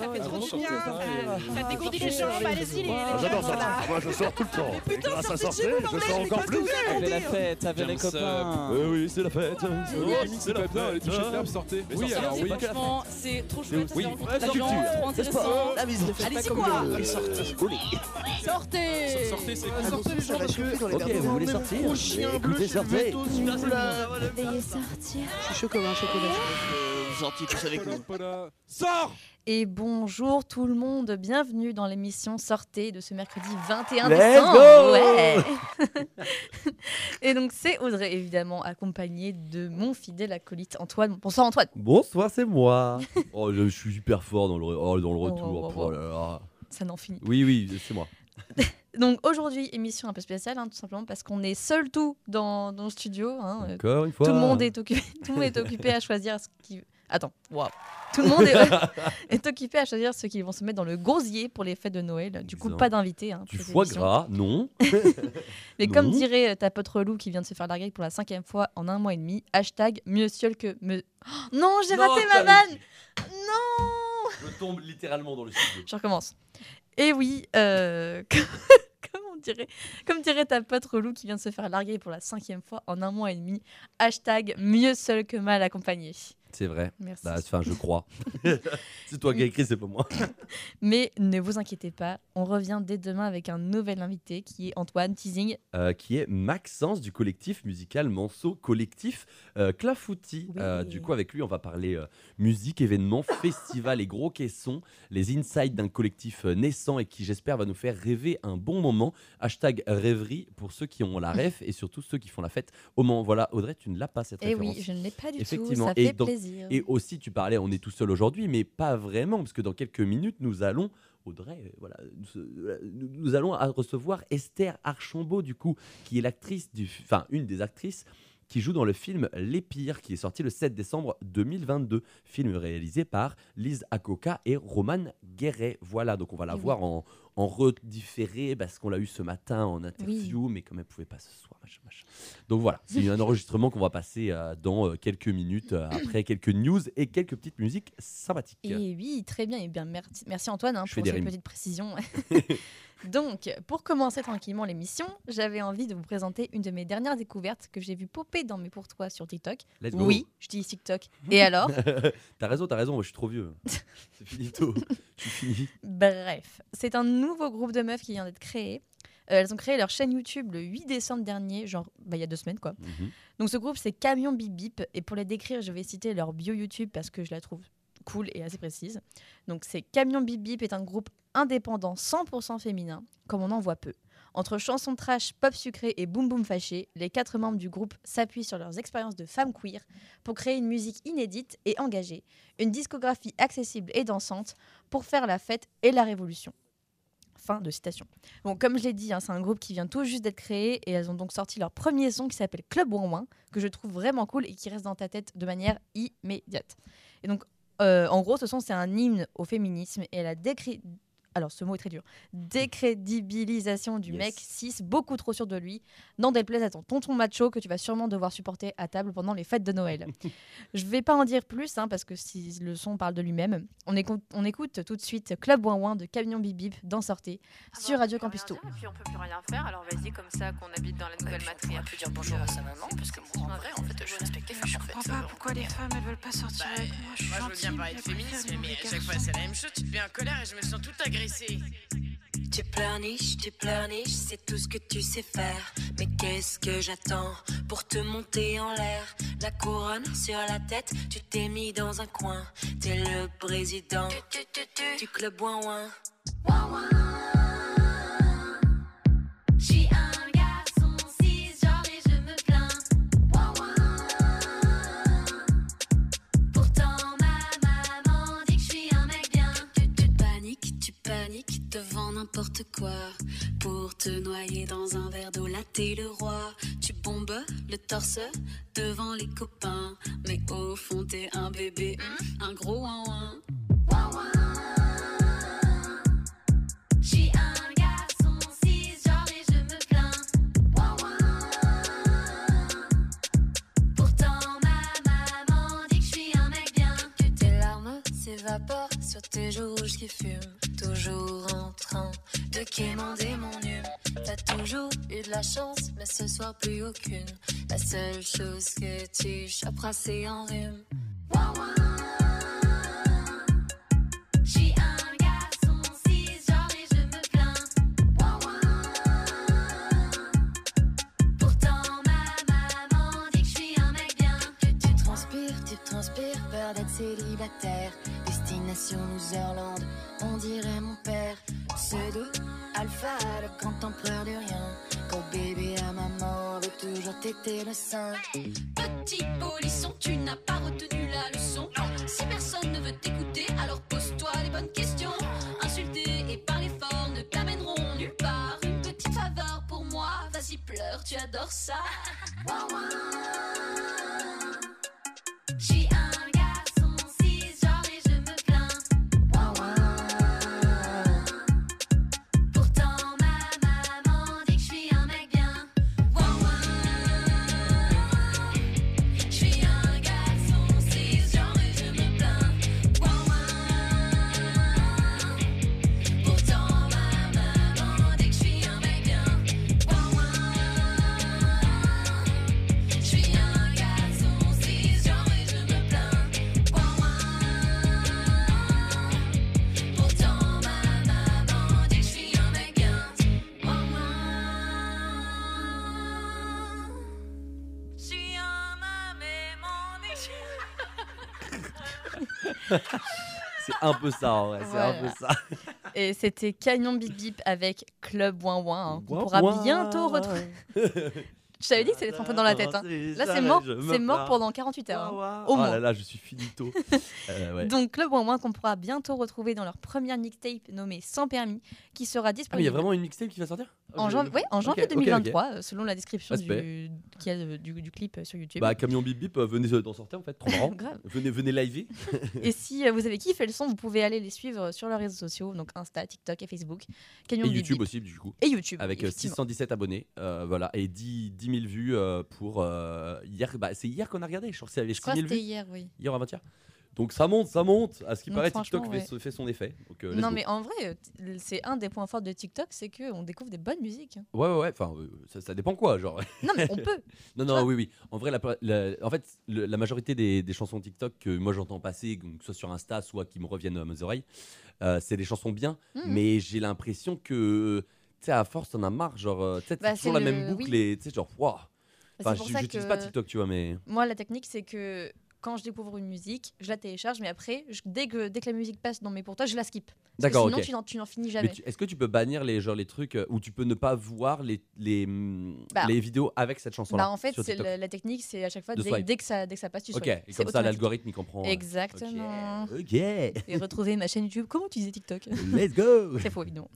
ça fait trop bon, bien. c'est. Ça Ah, dégourdit les jambes, allez. allez-y. Ah, J'adore ça. Moi, je sors tout le temps. Et putain, grâce à sortir, je sors encore plus. Avec la fête, avec les copains. Oui, c'est la fête. Oh, C'est c'est la pas bien, les fête. t-shirts sortez. Oui, alors c'est oui. Franchement, c'est trop chouette, ça Oui. la culture, trop intéressant. La faites Allez-y quoi Sortez. Sortez Sortez, c'est Ah, Sortez les gens parce que... Ok, vous voulez sortir Écoutez, sortez. Veuillez sortir. Je suis chaud comme un chocolat. Gentil tous avec nous. Sors Et bonjour tout le monde, bienvenue dans l'émission Sortez de ce mercredi 21 Let's décembre. go Ouais. Et donc c'est Audrey évidemment accompagnée de mon fidèle acolyte Antoine. Bonsoir Antoine. Bonsoir, c'est moi. Oh, je suis super fort dans le, oh, dans le Oh, retour. oh, Oh là là. Ça n'en finit. Oui, oui, c'est moi. Donc aujourd'hui émission un peu spéciale hein, tout simplement parce qu'on est seul tout dans, dans le studio. hein. Euh, Encore une fois. Tout le monde est occupé. Tout le monde est occupé à choisir ce qui. Attends. Waouh. Tout le monde est, est occupé à choisir ceux qui vont se mettre dans le gosier pour les fêtes de Noël. Du coup, pas d'invité. Hein, Du foie gras, non. Mais comme dirait ta pote relou qui vient de se faire larguer pour la cinquième fois en un mois et demi, hashtag mieux seul que me. Oh, non, j'ai raté ma vanne Non Je tombe littéralement dans le studio. Je recommence. Et oui, euh, comme, on dirait, comme dirait ta pote relou qui vient de se faire larguer pour la cinquième fois en un mois et demi, hashtag mieux seul que mal accompagné. C'est vrai. Merci. Bah, enfin, je crois. c'est toi qui as écrit, c'est pas moi. Mais ne vous inquiétez pas, on revient dès demain avec un nouvel invité qui est Antoine Teasing. Euh, qui est Maxence du collectif musical Manceau Collectif euh, Clafoutis. Oui. Euh, du coup, avec lui, on va parler euh, musique, événements, festivals et gros caissons, les insights d'un collectif naissant et qui, j'espère, va nous faire rêver un bon moment. Hashtag rêverie pour ceux qui ont la ref et surtout ceux qui font la fête au moment. Voilà, Audrey, tu ne l'as pas cette Et référence. Eh oui, je ne l'ai pas du tout, Effectivement. ça Et fait donc- plaisir. Et aussi, tu parlais, on est tout seul aujourd'hui, mais pas vraiment, parce que dans quelques minutes, nous allons, Audrey, euh, voilà, nous, euh, allons recevoir Esther Archambault, du coup, qui est l'actrice, du, enfin, une des actrices qui joue dans le film Les Pires, qui est sorti le 7 décembre 2022, film réalisé par Lise Akoka et Roman Guéret. Voilà, donc on va la Et oui. voir en, en redifféré, parce qu'on l'a eu ce matin en interview, mais comme elle pouvait pas ce soir, machin, machin. Donc voilà, c'est un enregistrement qu'on va passer euh, dans euh, quelques minutes, euh, après quelques news et quelques petites musiques sympathiques. Et oui, très bien. Et bien merci, merci Antoine hein, pour des cette rimes. petite précision. Donc, pour commencer tranquillement l'émission, j'avais envie de vous présenter une de mes dernières découvertes que j'ai vu popper dans mes pour toi sur TikTok. Let's go. Oui, je dis TikTok. Et alors t'as raison, t'as raison, moi je suis trop vieux. c'est finito. Je suis fini. Bref, c'est un nouveau groupe de meufs qui vient d'être créé. Euh, elles ont créé leur chaîne YouTube le 8 décembre dernier, genre bah, il y a deux semaines quoi. Mhm. Donc ce groupe c'est Camion Bip Bip et pour les décrire je vais citer leur bio YouTube parce que je la trouve cool et assez précise. Donc c'est Camion Bip Bip est un groupe indépendant 100% féminin comme on en voit peu. Entre chansons trash, pop sucré et boom boom fâché, les quatre membres du groupe s'appuient sur leurs expériences de femmes queer pour créer une musique inédite et engagée, une discographie accessible et dansante pour faire la fête et la révolution. Fin de citation. Bon, comme je l'ai dit, hein, c'est un groupe qui vient tout juste d'être créé et elles ont donc sorti leur premier son qui s'appelle Club Ouin, que je trouve vraiment cool et qui reste dans ta tête de manière immédiate. Et donc, euh, en gros, ce son, c'est un hymne au féminisme et à la décri... Alors, ce mot est très dur. Décrédibilisation du Yes. mec cis, beaucoup trop sûr de lui. N'en déplaise à ton tonton macho que tu vas sûrement devoir supporter à table pendant les fêtes de Noël. Je vais pas en dire plus, hein, parce que si le son parle de lui-même. On écoute, on écoute tout de suite Club Ouin de Camion Bip dans Sortez sur Radio Campus Tour. Et puis on peut plus rien faire, alors vas-y comme ça qu'on habite dans la nouvelle matriarche. pu dire bonjour à sa maman parce que moi en vrai en fait je respectais Je comprends pas pourquoi les femmes elles veulent pas sortir avec moi? Je suis Moi je veux bien parler de féminisme mais à chaque fois c'est la même chose, tu te mets en colère et je me sens tout Tu pleurniches, tu pleurniches, c'est tout ce que tu sais faire. Mais qu'est-ce que j'attends pour te monter en l'air? La couronne sur la tête, tu t'es mis dans un coin. T'es le président du club ouin ouin. Un devant n'importe quoi. Pour te noyer dans un verre d'eau, là t'es le roi. Tu bombes le torse devant les copains. Mais au fond t'es un bébé, un gros ouin ouin. J'suis un garçon cisgenre et je me plains. Ouin, ouin. Pourtant ma maman dit que j'suis un mec bien. Que tes larmes s'évaporent sur tes joues rouges qui fument, toujours en train de quémander mon hume. T'as toujours eu de la chance, mais ce soir plus aucune. La seule chose que tu choperas, c'est en rhume. J'suis un garçon cisgenre et je me plains. Pourtant ma maman dit que j'suis un mec bien. Que tu transpires, tu transpires, peur d'être célibataire. Destination Loserland, on dirait mon père. Pseudo, alpha, le grand empereur du rien. Quand bébé à maman veut toujours téter le sein. Petit polisson, tu n'as pas retenu la leçon. Si personne ne veut t'écouter, alors pose-toi les bonnes questions. Insulter et parler fort ne t'amèneront nulle part. Une petite faveur pour moi, vas-y pleure, tu adores ça. Peu ça. C'est un peu ça. Et c'était Canyon Bip Bip avec Club Ouin Ouin, hein, qu'on pourra bientôt retrouver. Je t'avais dit que te rentrer dans la tête. hein. Là, c'est mort, c'est mort pendant 48 heures. hein. Oh moins. là là, je suis finito. Euh, ouais. Donc Club Ouin Ouin qu'on pourra bientôt retrouver dans leur première mixtape nommée Sans permis, qui sera Ah, mais il y disponible a vraiment une mixtape qui va sortir? En, je- janv- ouais, en janvier ok, ok. 2023, euh, selon la description du, qu'il y a de- du, du clip euh, sur YouTube. Bah, Camion Bip Bip, euh, venez d'en sortir en fait, trop marrant. Grave. venez, venez liver. Et si euh, vous avez kiffé le son, vous pouvez aller les suivre sur leurs réseaux sociaux, donc Insta, TikTok et Facebook. Canyon Et Bip YouTube Bip. aussi, du coup. Et YouTube. Avec euh, effectivement. 617 abonnés, voilà, et 10, 10 000 vues euh, pour euh, hier. Bah, c'est hier qu'on a regardé, je crois que c'est Je crois 6 que 000 c'était hier, oui. Hier ou avant-hier. Donc ça monte, ça monte. À ce qui paraît, TikTok fait, fait son effet. Donc, euh, let's Non, go. mais en vrai, t- c'est un des points forts de TikTok, c'est qu'on découvre des bonnes musiques. Ouais, ouais, ouais. Enfin, euh, ça, ça dépend quoi, genre. Non, mais on peut. Non, non, vois oui, oui. En vrai, la, la- en fait, le- la majorité des, des chansons TikTok que moi j'entends passer, donc, soit sur Insta, soit qui me reviennent à mes oreilles, euh, c'est des chansons bien, Mhm. mais j'ai l'impression que, sais, à force, t'en as marre. Genre, euh, tu sais, Bah, c'est toujours la le- même boucle oui. et tu sais, genre, waouh. Enfin, pour j- ça j'utilise que- pas TikTok, tu vois, mais. Moi, la technique, c'est que quand je découvre une musique, je la télécharge, mais après, je- dès, que, dès que la musique passe dans mes pourtois, je la skip. Parce que D'accord, sinon, ok. tu n'en- tu n'en finis Mais jamais. tu- est-ce que tu peux bannir les, genre, les trucs euh, où tu peux ne pas voir les, les, hum, Bah, les vidéos avec cette chanson-là Bah, en fait, sur c'est TikTok la, la technique, c'est à chaque fois, De dès, swipe. dès que ça, dès que ça passe, tu Ok, swipes. et C'est comme ça, automatique. l'algorithme il comprend. euh, Exactement. Ok, Et retrouver ma chaîne YouTube. Comment utiliser TikTok? Let's go. C'est faux, évidemment.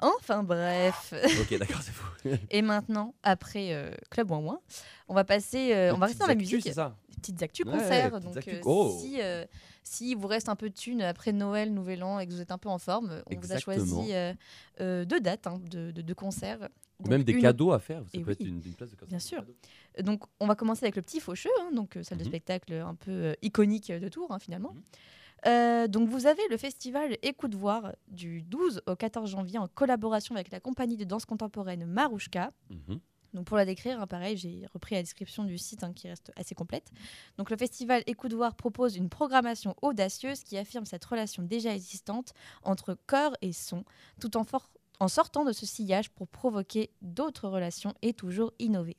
Enfin bref. ok, d'accord, c'est fou. Et maintenant, après euh, Club Ouin Ouin, on va passer, euh, on va rester dans la actus, musique. C'est ça. Des petites actus concerts. donc, actus. euh, Oh. si, si vous reste un peu de thunes après Noël, Nouvel An et que vous êtes un peu en forme, on vous a choisi deux dates hein, de, de- de concerts. Ou Donc, même des une- cadeaux à faire. Ça Et peut être oui, une, une place de concert. bien sûr. Donc, on va commencer avec le Petit Faucheux, hein, donc salle de Mhm. spectacle un peu iconique de Tours, hein, finalement. Mhm. Euh, donc, vous avez le festival Écoute Voir du 12 au 14 janvier en collaboration avec la compagnie de danse contemporaine Marouchka. Mhm. Donc pour la décrire, hein, pareil, j'ai repris la description du site hein, qui reste assez complète. Donc le festival Écoute Voir propose une programmation audacieuse qui affirme cette relation déjà existante entre corps et son, tout en sortant de ce sillage pour provoquer d'autres relations et toujours innover.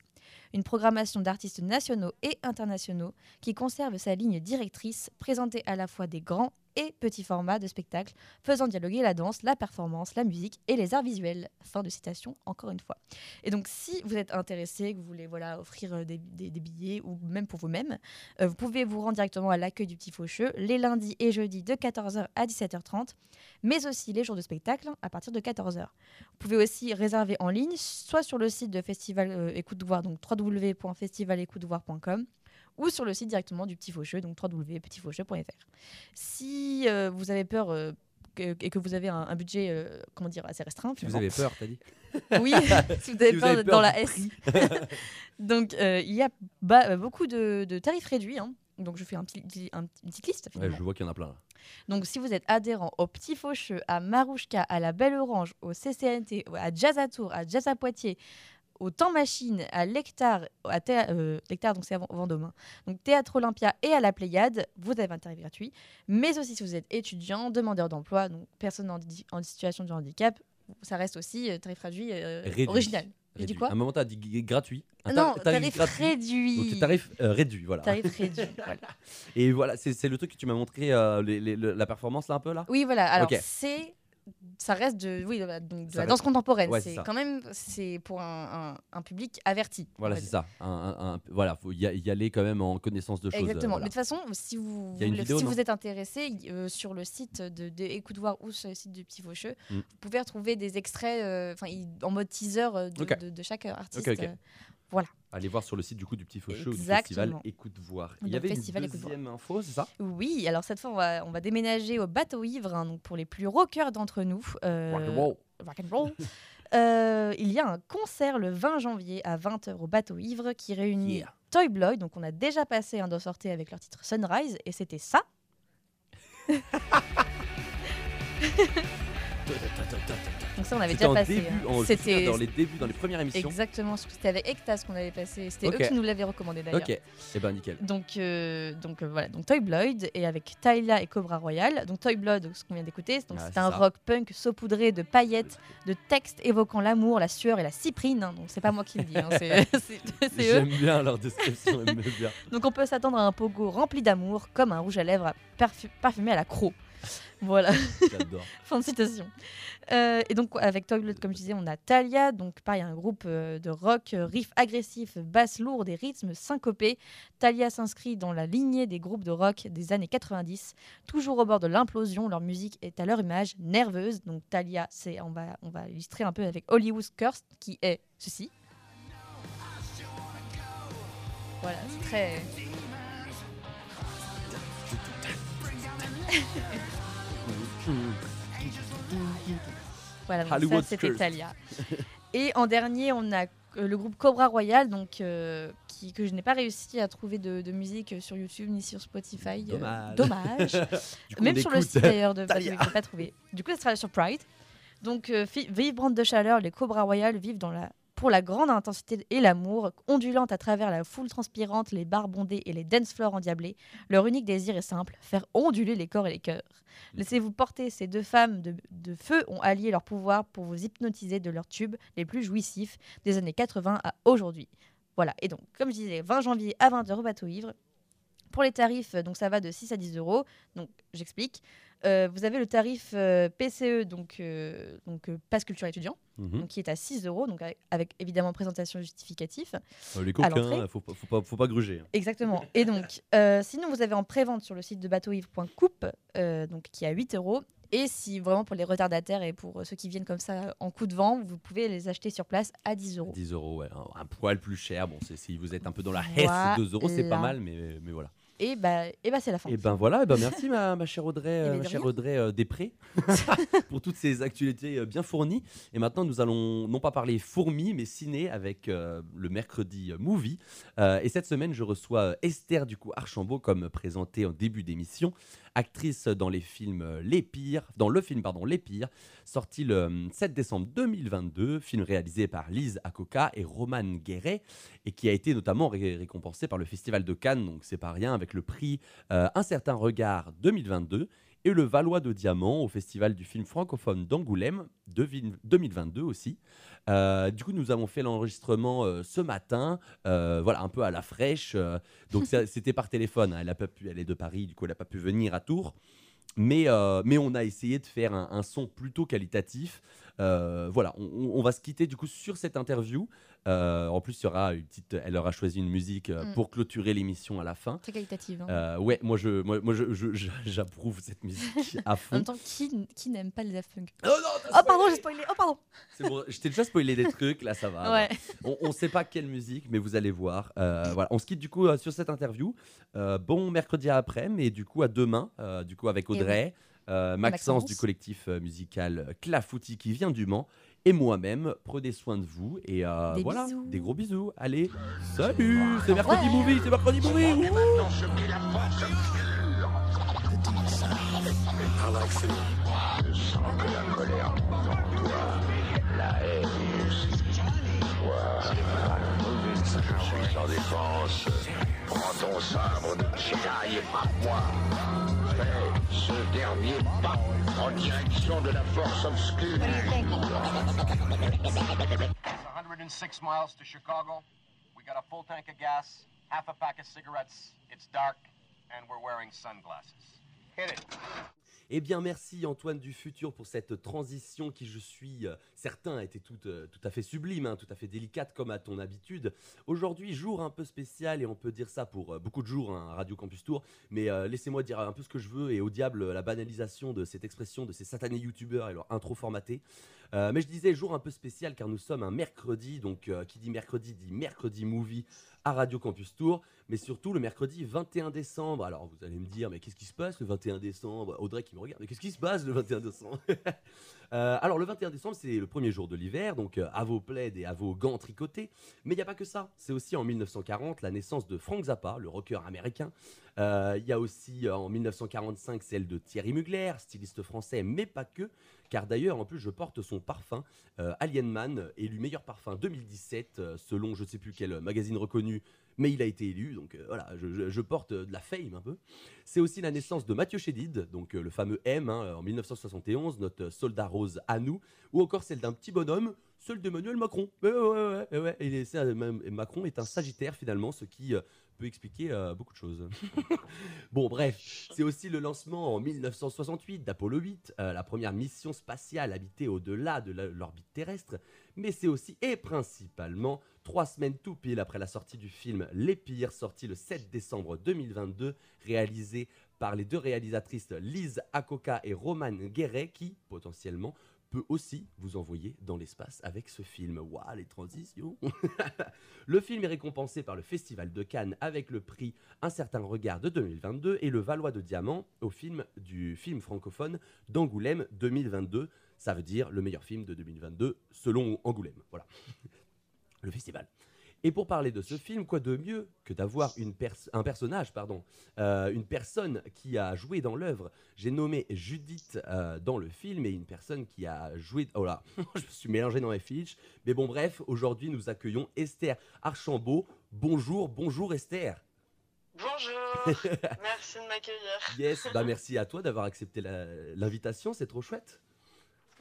Une programmation d'artistes nationaux et internationaux qui conserve sa ligne directrice, présentée à la fois des grands et petits formats de spectacles, faisant dialoguer la danse, la performance, la musique et les arts visuels. Fin de citation, encore une fois. Et donc, si vous êtes intéressé, que vous voulez voilà, offrir euh, des, billets ou même pour vous-même, euh, vous pouvez vous rendre directement à l'accueil du Petit Faucheux les lundis et jeudis de 14h à 17h30, mais aussi les jours de spectacle à partir de 14h. Vous pouvez aussi réserver en ligne, soit sur le site de Festival euh, Écoute Voir, donc www.festivalécoutvoir.com ou sur le site directement du Petit Faucheux, donc www.petitfaucheux.fr. Si euh, vous avez peur euh, que- et que vous avez un, un budget euh, comment dire, assez restreint, Si vous avez peur, t'as dit oui, si vous avez Si vous peur avez d'être peur dans la S. Donc, il y a beaucoup de, de tarifs réduits. hein. Donc je fais un petit, un- une petite liste. Ouais, je vois qu'il y en a plein là. Donc si vous êtes adhérent au Petit Faucheux, à Marouchka, à la Belle Orange, au CCNT, à Jazz à Tours, à Jazz à Poitiers, au Temps Machine, à l'Hectare, à euh, donc c'est Vendôme, donc Théâtre Olympia et à la Pléiade, vous avez un tarif gratuit. Mais aussi si vous êtes étudiant, demandeur d'emploi, donc personne en, situation de handicap, ça reste aussi euh, tarif réduit euh, Réduit. original. J'ai dit Réduit. quoi À un moment, tu as dit gratuit. Un Non, tar- tarif, gratuit. réduit. Donc, tarif euh, réduit, voilà. Tarif réduit, voilà. Et voilà, c'est le truc que tu m'as montré, euh, les- les- le- la performance là un peu là? Oui, voilà. Alors, c'est. Ça reste de, oui, de la, donc, de la danse contemporaine. Ouais, c'est quand même c'est pour un, un- un public averti. Voilà, c'est ça. Un, voilà, faut y, a- y aller quand même en connaissance de choses. euh, Exactement. voilà. Mais de toute façon, si vous, vidéo, si vous êtes intéressé euh, sur le site de, de Écoute Voir ou sur le site du Petit Faucheux, Mm. vous pouvez retrouver des extraits euh, enfin, en mode teaser euh, de, Ok. de- de chaque artiste. euh, voilà. Allez voir sur le site du coup du Petit Faucheux ou du festival Écoute Voir. Il y avait festival une deuxième info, c'est ça? Oui, alors cette fois, on va, on va déménager au bateau ivre, hein, donc pour les plus rockers d'entre nous. euh, Rock'n'roll. rock and roll. Euh, il y a un concert le 20 janvier à 20h au bateau ivre qui réunit Yeah. Toy Bloy, donc on a déjà passé un dos sorté avec leur titre Sunrise, et c'était ça. donc ça on avait déjà en passé. hein. C'était dans les débuts, dans les premières émissions. exactement, c'était avec Ectas qu'on avait passé. C'était eux qui nous l'avaient recommandé d'ailleurs. Ok, et ben nickel. Donc, euh, donc euh, voilà, donc Toy Blood et avec Tyla et Cobra Royal. Donc Toy Blood, ce qu'on vient d'écouter, donc Ah, c'est un ça. rock punk saupoudré de paillettes, de textes évoquant l'amour, la sueur et la cyprine. hein. donc c'est pas moi qui le dis, hein, c'est. J'aime bien leur description, bien. Donc on peut s'attendre à un pogo rempli d'amour, comme un rouge à lèvres parfu- parfumé à la croc. Voilà. J'adore. Fin de citation. Euh, et donc, avec Toy Blood, comme je disais, on a Talia, donc pareil, un groupe euh, de rock, euh, riff agressif, basse lourde et rythmes syncopés. Talia s'inscrit dans la lignée des groupes de rock des années 90. Toujours au bord de l'implosion, leur musique est à leur image nerveuse. Donc, Talia, c'est, on, va, on va illustrer un peu avec Hollywood Curse, qui est ceci. Voilà, c'est très. Voilà, donc ça c'était. Talia. Et en dernier, on a euh, le groupe Cobra Royal, donc euh, qui, que je n'ai pas réussi à trouver de, de musique sur YouTube ni sur Spotify. euh, Dommage. coup, Même sur le site d'ailleurs de Talia. je l'ai pas trouvé. Du coup, ça sera sur Pride. Donc, euh, vibrante de chaleur, les Cobra Royal vivent dans la, pour la grande intensité et l'amour, ondulante à travers la foule transpirante, les bars bondés et les dance floors endiablés. Leur unique désir est simple faire onduler les corps et les cœurs. Laissez-vous porter, ces deux femmes de, feu ont allié leur pouvoir pour vous hypnotiser de leurs tubes les plus jouissifs des années 80 à aujourd'hui. Voilà, et donc, comme je disais, 20 janvier à 20h au bateau ivre. Pour les tarifs, donc ça va de 6 à 10 euros. Donc, j'explique. Euh, vous avez le tarif euh, PCE, donc, euh, donc euh, passe culture étudiant, Mhm. donc, qui est à 6 euros, donc avec, avec évidemment présentation justificatif. Euh, les coquins, faut, pas- faut, pas, faut pas gruger. hein. Exactement. Et donc, sinon, vous avez en prévente sur le site de bateauivre.coupe, donc qui est à 8 euros. Et si vraiment pour les retardataires et pour ceux qui viennent comme ça en coup de vent, vous pouvez les acheter sur place à 10 euros. 10 euros, ouais. Un, un poil plus cher. Bon, c'est- si vous êtes un peu dans la hesse, 2 euros, c'est pas Voilà. mal, mais, mais voilà. Et bah, et bah c'est la fin. Et ben voilà, et ben merci ma, ma chère Audrey, euh, ma de chère rien. Audrey euh, Després pour toutes ces actualités euh, bien fournies. Et maintenant, nous allons non pas parler fourmis, mais ciné avec euh, le mercredi euh, movie. Euh, et cette semaine, je reçois euh, Esther du coup Archambault, comme présenté en début d'émission, actrice dans les films euh, Les Pires, dans le film pardon Les Pires, sorti le euh, 7 décembre 2022, film réalisé par Lise Akoka et Roman Guéret et qui a été notamment ré- récompensé par le Festival de Cannes, donc c'est pas rien, avec le prix euh, Un certain regard 2022 et le Valois de Diamant au Festival du film francophone d'Angoulême de vi- 2022 aussi. Euh, du coup, nous avons fait l'enregistrement euh, ce matin, euh, voilà, un peu à la fraîche. donc c'était par téléphone. hein, elle a pas pu, elle est de Paris, du coup, elle n'a pas pu venir à Tours. Mais, mais on a essayé de faire un, un son plutôt qualitatif. Voilà, on, on- on va se quitter du coup sur cette interview. Euh, en plus, il y aura une petite, elle aura choisi une musique euh, Mm. pour clôturer l'émission à la fin. Très qualitative. hein. Euh, ouais, moi je, moi, moi, je, j'approuve cette musique à En fond. même temps, qui, qui n'aime pas les Daft Punk? Oh non, Oh pardon, j'ai spoilé. Oh pardon. C'est bon, je t'ai déjà spoilé des trucs, là ça va. ouais. On, on sait pas quelle musique, mais vous allez voir. Voilà, on se quitte du coup sur cette interview. Bon mercredi après, mais du coup à demain, du coup avec Eh oui. Audrey. Maxence, Maxence. du collectif musical Clafoutis qui vient du Mans, et moi-même. Prenez soin de vous et euh, Des voilà, bisous. des gros bisous. Allez, salut, c'est mercredi Ouais. movie, c'est mercredi movie. Sans défense, prends ton sabre de Jedi et frappe-moi. Fais ce dernier pas en direction de la force obscure. 106 miles to Chicago. We got a full tank of gas, half a pack of cigarettes. It's dark, and we're wearing sunglasses. Hit it. Eh bien, merci Antoine du futur pour cette transition qui, je suis euh, certain, était toute, euh, tout à fait sublime, hein, tout à fait délicate comme à ton habitude. Aujourd'hui, jour un peu spécial et on peut dire ça pour euh, beaucoup de jours hein, Radio Campus Tour, mais laissez-moi dire un peu ce que je veux et au diable la banalisation de cette expression de ces satanés youtubeurs et leur intro formaté. Euh, mais je disais jour un peu spécial car nous sommes un mercredi, donc qui dit mercredi dit mercredi movie à Radio Campus Tour, mais surtout le mercredi 21 décembre. Alors vous allez me dire, mais qu'est-ce qui se passe le 21 décembre? Audrey qui me regarde, mais qu'est-ce qui se passe le 21 décembre? Euh, Alors le 21 décembre, c'est le premier jour de l'hiver, donc euh, à vos plaids et à vos gants tricotés. Mais il n'y a pas que ça. C'est aussi en 1940 la naissance de Frank Zappa, le rocker américain. Euh, Il y a aussi en 1945 celle de Thierry Mugler, styliste français, mais pas que. Car d'ailleurs, en plus, je porte son parfum euh, Alien Man, élu meilleur parfum 2017, euh, selon je ne sais plus quel magazine reconnu, mais il a été élu, donc euh, voilà, je, porte euh, de la fame un peu. C'est aussi la naissance de Mathieu Chédid, donc euh, le fameux M, hein, en 1971, notre soldat rose à nous, ou encore celle d'un petit bonhomme, celle d'Emmanuel Macron. Ouais, ouais, ouais, ouais, même- Macron est un sagittaire finalement, ce qui peut expliquer beaucoup de choses. bon, bref, c'est aussi le lancement en 1968 d'Apollo 8, euh, la première mission spatiale habitée au-delà de l'orbite terrestre, mais c'est aussi et principalement trois semaines tout pile après la sortie du film Les Pires, sorti le 7 décembre 2022, réalisé par les deux réalisatrices Lise Akoka et Roman Guéret, qui, potentiellement, peut aussi vous envoyer dans l'espace avec ce film. Waouh, les transitions Le film est récompensé par le Festival de Cannes avec le prix Un certain regard de 2022 et le Valois de Diamant au film du film francophone d'Angoulême 2022. Ça veut dire le meilleur film de 2022 selon Angoulême. Voilà. le festival. Et pour parler de ce film, quoi de mieux que d'avoir pers- un personnage, pardon, euh, une personne qui a joué dans l'œuvre? J'ai nommé Judith euh, dans le film et une personne qui a joué. Oh là, je me suis mélangé dans les fiches. Mais bon, bref, aujourd'hui nous accueillons Esther Archambault. Bonjour, bonjour Esther. Bonjour, merci de m'accueillir. Yes, bah merci à toi d'avoir accepté l'invitation, c'est trop chouette.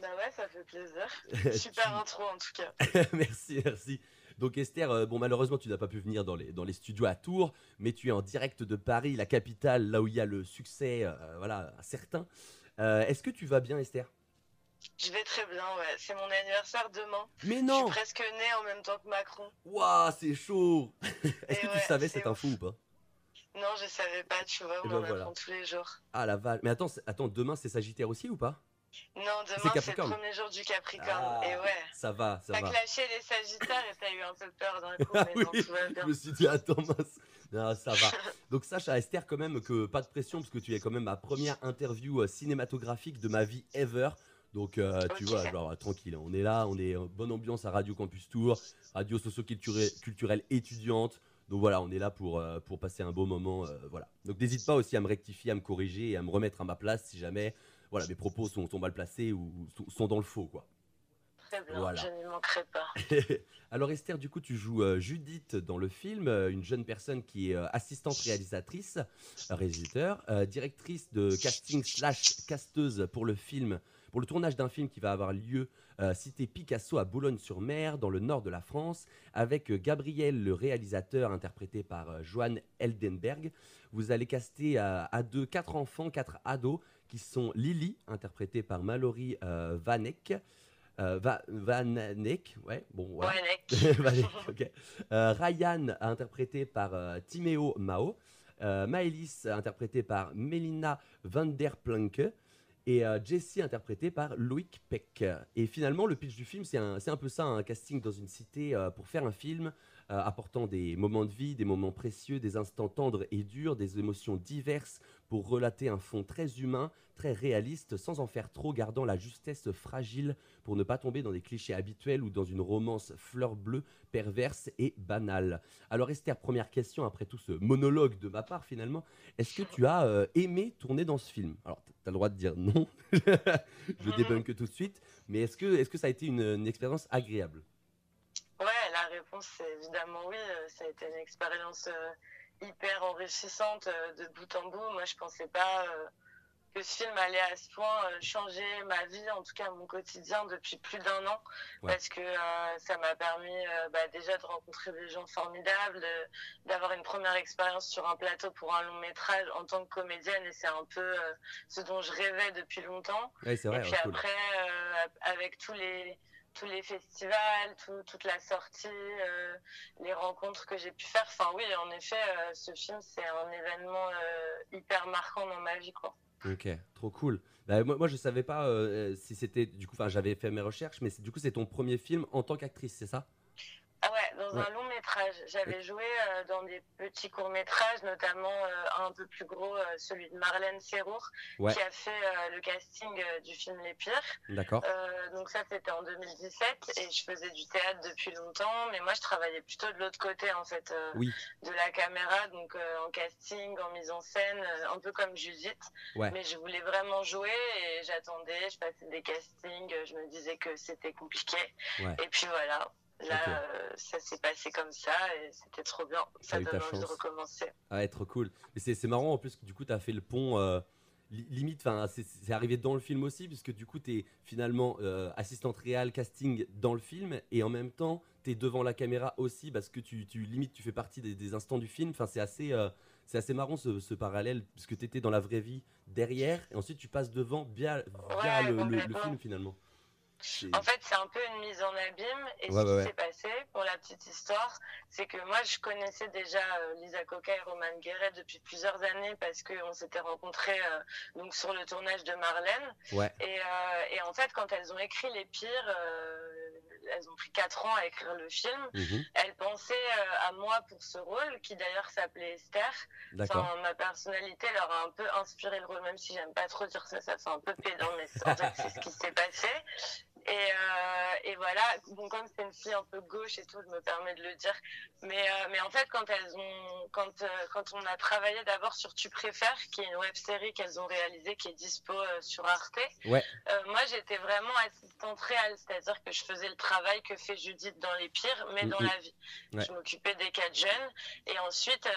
Bah ouais, ça fait plaisir. Super intro en tout cas. merci, merci. Donc Esther, euh, bon malheureusement tu n'as pas pu venir dans les, dans les studios à Tours, mais tu es en direct de Paris, la capitale, là où il y a le succès, euh, voilà, certain. Euh, Est-ce que tu vas bien Esther? Je vais très bien, ouais. C'est mon anniversaire demain. Mais Je non suis presque née en même temps que Macron. Waouh, c'est chaud Est-ce que ouais, tu savais c'est cette info ou pas? Non, je savais pas, tu vois, on Eh ben en voilà. apprend tous les jours. Ah la vache. Mais attends, attends, demain c'est Sagittaire aussi ou pas? Non, demain c'est le premier jour du Capricorne. Ah, Et ouais. Ça va, ça T'as va. clashé les Sagittaires et t'as eu un peu peur d'un coup, Ah mais non, oui, tout va bien. Je me suis dit, attends. Non, ça va. Donc, sache à Esther quand même que pas de pression, parce que tu es quand même ma première interview euh, cinématographique de ma vie ever. Donc, euh, tu vois, genre, euh, tranquille, on est là, on est en bonne ambiance à Radio Campus Tour, radio socio-culturelle culturelle étudiante. Donc voilà, on est là pour, euh, pour passer un beau moment. euh, voilà. Donc n'hésite pas aussi à me rectifier, à me corriger et à me remettre à ma place si jamais voilà, mes propos sont, sont mal placés ou, sont- dans le faux. quoi. Très bien, Voilà. je n'y manquerai pas. Alors Esther, du coup, tu joues euh, Judith dans le film, euh, une jeune personne qui est euh, assistante réalisatrice, réalisateur, directrice de casting slash casteuse pour le film, pour le tournage d'un film qui va avoir lieu cité Picasso à Boulogne-sur-Mer, dans le nord de la France, avec Gabriel, le réalisateur, interprété par Johan Eldenberg. Vous allez caster à, à deux quatre enfants, quatre ados, qui sont Lily, interprétée par Mallory euh, Vanek. Euh, Va- Vanek, ouais, bon, voilà. Vanek. Euh, Ryan, interprété par euh, Timéo Mao. Maëlys, interprété par Melina van der Planke. Et Jessie, interprété par Loïc Peck. Et finalement, le pitch du film, c'est un, un peu ça, un casting dans une cité pour faire un film euh, apportant des moments de vie, des moments précieux, des instants tendres et durs, des émotions diverses pour relater un fond très humain, très réaliste sans en faire trop, gardant la justesse fragile pour ne pas tomber dans des clichés habituels ou dans une romance fleur bleue, perverse et banale. Alors Esther, première question après tout ce monologue de ma part finalement, est-ce que tu as euh, aimé tourner dans ce film? Alors tu as le droit de dire non, je débunk tout de suite, mais est-ce que, est que ça a été une, une expérience agréable? La réponse c'est évidemment oui, euh, ça a été une expérience euh, hyper enrichissante euh, de bout en bout. Moi je pensais pas que ce film allait à ce point changer ma vie, en tout cas mon quotidien depuis plus d'un an, Ouais. parce que euh, ça m'a permis euh, bah, déjà de rencontrer des gens formidables, d'avoir une première expérience sur un plateau pour un long métrage en tant que comédienne, et c'est un peu euh, ce dont je rêvais depuis longtemps. Ouais, c'est vrai, et puis ouais, après, avec tous les tous les festivals, tout- toute la sortie, euh, les rencontres que j'ai pu faire. Enfin oui, en effet, euh, ce film c'est un événement euh, hyper marquant dans ma vie, quoi. Ok, trop cool. Bah, moi, moi, je savais pas si c'était du coup, j'avais fait mes recherches, mais du coup, c'est ton premier film en tant qu'actrice, c'est ça? Dans Ouais. un long métrage. J'avais joué euh, dans des petits courts métrages, notamment euh, un peu plus gros, euh, celui de Marlène Serrour, Ouais. qui a fait euh, le casting du film Les Pires. D'accord. Donc ça, c'était en 2017 et je faisais du théâtre depuis longtemps, mais moi, je travaillais plutôt de l'autre côté, en fait, Oui. de la caméra, donc en casting, en mise en scène, un peu comme Judith. Ouais. Mais je voulais vraiment jouer et j'attendais, je passais des castings, je me disais que c'était compliqué. Et puis voilà, là, euh, ça s'est passé comme ça et c'était trop bien. Ça donne envie de recommencer. Ah ouais, trop cool. Mais c'est marrant en plus que du coup, tu as fait le pont euh, li- limite, enfin, c'est- arrivé dans le film aussi, puisque du coup, tu es finalement euh, assistante réelle casting dans le film, et en même temps, tu es devant la caméra aussi, parce que tu, tu limite, tu fais partie des, des instants du film. Enfin, c'est assez, c'est assez marrant ce, ce parallèle, puisque tu étais dans la vraie vie derrière, et ensuite tu passes devant via, via Ouais, le, le- film finalement. En fait, c'est un peu une mise en abîme. Et Ouais, ce qui ouais. s'est passé, pour la petite histoire, c'est que moi, je connaissais déjà euh, Lisa Coca et Roman Guéret depuis plusieurs années parce qu'on s'était rencontrés euh, donc sur le tournage de Marlène. Ouais. Et, euh, et en fait, quand elles ont écrit Les Pires, elles ont pris quatre ans à écrire le film. Mhm. Elles pensaient euh, à moi pour ce rôle, qui d'ailleurs s'appelait Esther. Enfin, ma personnalité leur a un peu inspiré le rôle, même si j'aime pas trop dire ça, ça fait un peu pédant, mais c'est- en fait, c'est ce qui s'est passé. Et, euh, et voilà, bon, comme c'est une fille un peu gauche et tout, je me permets de le dire. Mais, euh, mais en fait, quand elles ont, quand, euh, quand on a travaillé d'abord sur Tu préfères, qui est une web série qu'elles ont réalisée, qui est dispo sur Arte, Ouais. moi j'étais vraiment assistante réelle, c'est-à-dire que je faisais le travail que fait Judith dans Les Pires, mais dans Mhm. la vie. Ouais. Je m'occupais des quatre jeunes. Et ensuite,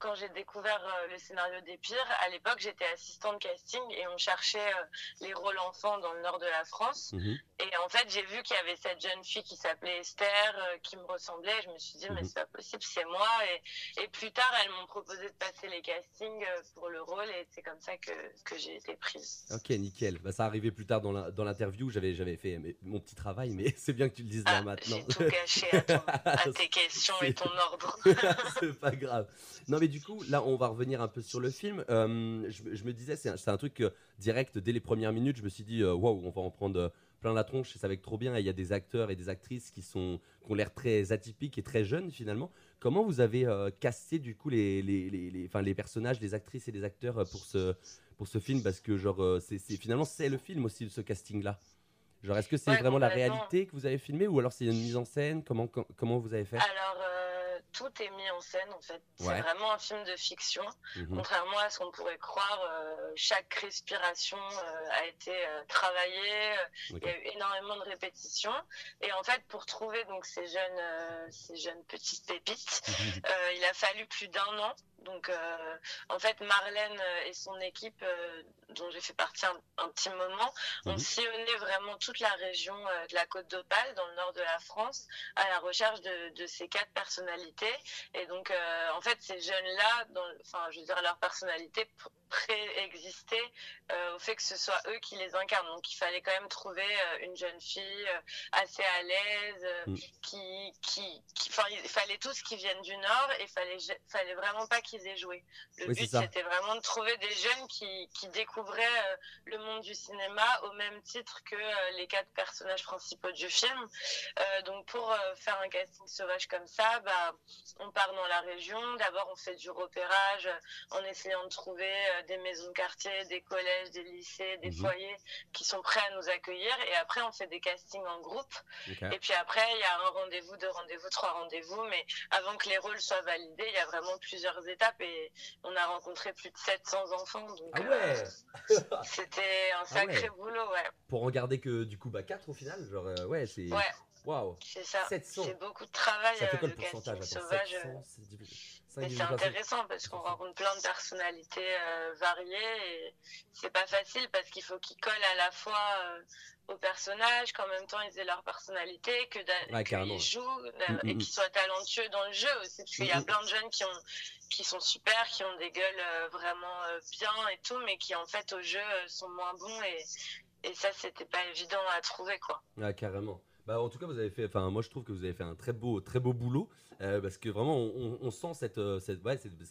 quand j'ai découvert le scénario des Pires, à l'époque j'étais assistante casting et on cherchait les rôles enfants dans le nord de la France. Mhm. Et en fait, j'ai vu qu'il y avait cette jeune fille qui s'appelait Esther, euh, qui me ressemblait. Je me suis dit, mais Mhm. c'est pas possible, c'est moi. Et, et plus tard, elles m'ont proposé de passer les castings euh, pour le rôle, et c'est comme ça que, que j'ai été prise. Ok, nickel. Bah, ça arrivait plus tard dans l'interview. J'avais j'avais fait mon petit travail, mais c'est bien que tu le dises là maintenant. Ah, J'ai tout gâché à, ton- à tes questions et ton ordre. c'est pas grave. Non, mais du coup, là, on va revenir un peu sur le film. Euh, je, me- je me disais, c'est un, truc euh, direct dès les premières minutes. Je me suis dit, waouh, on va en prendre plein la tronche. Et ça va être trop bien. Et il y a des acteurs et des actrices qui, sont, qui ont l'air très atypiques et très jeunes finalement. Comment vous avez euh, cassé du coup les, les, les, les- enfin, les personnages, les actrices et les acteurs euh, pour ce, pour ce film? Parce que, genre, euh, c'est finalement, c'est le film aussi, ce casting-là. Genre, est-ce que c'est Ouais, vraiment la réalité que vous avez filmé ou alors c'est une mise en scène? Comment, com- comment vous avez fait? Alors, euh, tout est mis en scène, en fait. Ouais. C'est vraiment un film de fiction. Mhm. Contrairement à ce qu'on pourrait croire, euh, chaque respiration euh, a été euh, travaillée. Il y a eu énormément de répétitions. Et en fait, pour trouver donc ces jeunes, ces jeunes petites pépites, euh, il a fallu plus d'un an. Donc, euh, en fait, Marlène euh, et son équipe, euh, dont j'ai fait partie un, un petit moment, ont Mhm. sillonné vraiment toute la région euh, de la Côte d'Opale, dans le nord de la France, à la recherche de, de ces quatre personnalités. Et donc, euh, en fait, ces jeunes-là, enfin, je veux dire, leur personnalité pr- préexistait euh, au fait que ce soit eux qui les incarnent. Donc, il fallait quand même trouver euh, une jeune fille euh, assez à l'aise, euh, Mm. qui, qui, qui- enfin, il fallait tous qu'ils viennent du Nord et il fallait, fallait vraiment pas qu'ils joué. Le Oui, but, c'était vraiment de trouver des jeunes qui, qui découvraient euh, le monde du cinéma au même titre que euh, les quatre personnages principaux du film. Euh, donc, pour faire un casting sauvage comme ça, bah, on part dans la région. D'abord, on fait du repérage en essayant de trouver des maisons de quartier, des collèges, des lycées, des Mhm. foyers qui sont prêts à nous accueillir. Et après, on fait des castings en groupe. Et puis après, il y a un rendez-vous, deux rendez-vous, trois rendez-vous. Mais avant que les rôles soient validés, il y a vraiment plusieurs étapes. Et on a rencontré plus de 700 enfants. Donc, Ah euh, ouais c'était un sacré ouais. boulot, ouais. Pour en garder que du coup bah 4 au final, genre euh, ouais, c'est Ouais. waouh. C'est ça. 700. C'est beaucoup de travail, Ça fait euh, quoi le pourcentage? casting Attends, sauvage. 700, Mais c'est intéressant parce qu'on rencontre plein de personnalités euh, variées et c'est pas facile parce qu'il faut qu'ils collent à la fois euh, aux personnages, qu'en même temps ils aient leur personnalité, que Ouais, qu'ils jouent euh, Mm, mm, et mm. qu'ils soient talentueux dans le jeu aussi parce qu'il y Mm, a mm. plein de jeunes qui ont qui sont super, qui ont des gueules euh, vraiment bien et tout, mais qui en fait au jeu sont moins bons et et ça c'était pas évident à trouver quoi. Ah, carrément. Bah, en tout cas, vous avez fait. Enfin, moi, je trouve que vous avez fait un très beau, très beau boulot euh, parce que vraiment, on, sent cette, euh, cette,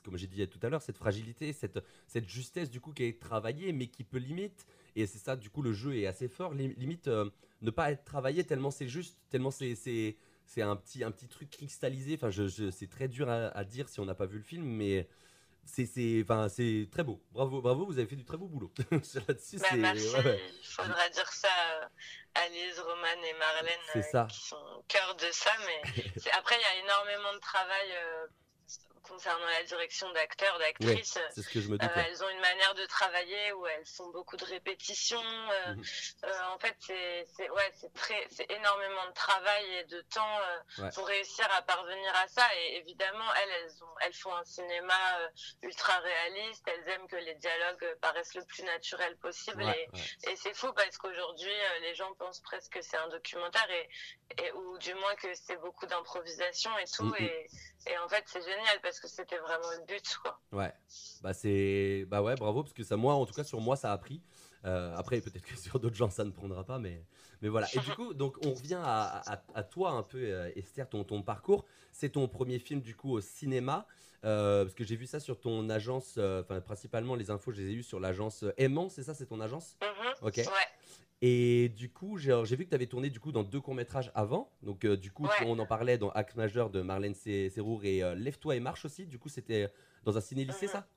comme j'ai dit tout à l'heure, cette fragilité, cette, cette justesse du coup qui est travaillée, mais qui peut limite. Et c'est ça, du coup, le jeu est assez fort. lim- Limite, euh, ne pas être travaillé tellement c'est juste, tellement c'est, c'est, un petit, un petit truc cristallisé. Enfin, c'est très dur à dire si on n'a pas vu le film, mais. C'est, c'est, enfin, c'est très beau. Bravo, bravo, vous avez fait du très beau boulot. Là-dessus, Bah, merci. ouais. Il faudra dire ça euh, à Lise, Roman et Marlène C'est euh, ça. qui sont au cœur de ça. Mais après, il y a énormément de travail euh, concernant la direction d'acteurs, d'actrices. Ouais, c'est ce que je me Euh, elles ont une manière de travailler où elles font beaucoup de répétitions. euh, Mhm. euh, en fait, c'est c'est- ouais, c'est très, c'est énormément de travail et de temps Ouais. pour réussir à parvenir à ça. Et évidemment, elles, elles, ont, elles font un cinéma ultra réaliste. Elles aiment que les dialogues paraissent le plus naturel possible. Ouais, et c'est fou parce qu'aujourd'hui, les gens pensent presque que c'est un documentaire et, et ou du moins que c'est beaucoup d'improvisation et tout. Mhm. Et, et en fait, c'est génial parce que c'était vraiment le but, quoi. Ouais, bah c'est, bah ouais, bravo parce que ça, moi, en tout cas, sur moi, ça a pris. Euh, après, peut-être que sur d'autres gens, ça ne prendra pas, mais, mais voilà. Et du coup, donc, on revient à, à- à toi un peu, euh, Esther, ton, ton parcours. C'est ton premier film du coup au cinéma, euh, parce que j'ai vu ça sur ton agence, enfin principalement les infos, je les ai eues sur l'agence Aimant, c'est ça, c'est ton agence? Mhm. Ok. Ouais. Et du coup, j'ai vu que tu avais tourné du coup dans deux courts-métrages avant. Donc euh, du coup, Ouais. on en parlait dans Acte majeur de Marlène Serrour et euh, Lève-toi et marche aussi. Du coup, c'était dans un ciné-lycée Mhm. ça?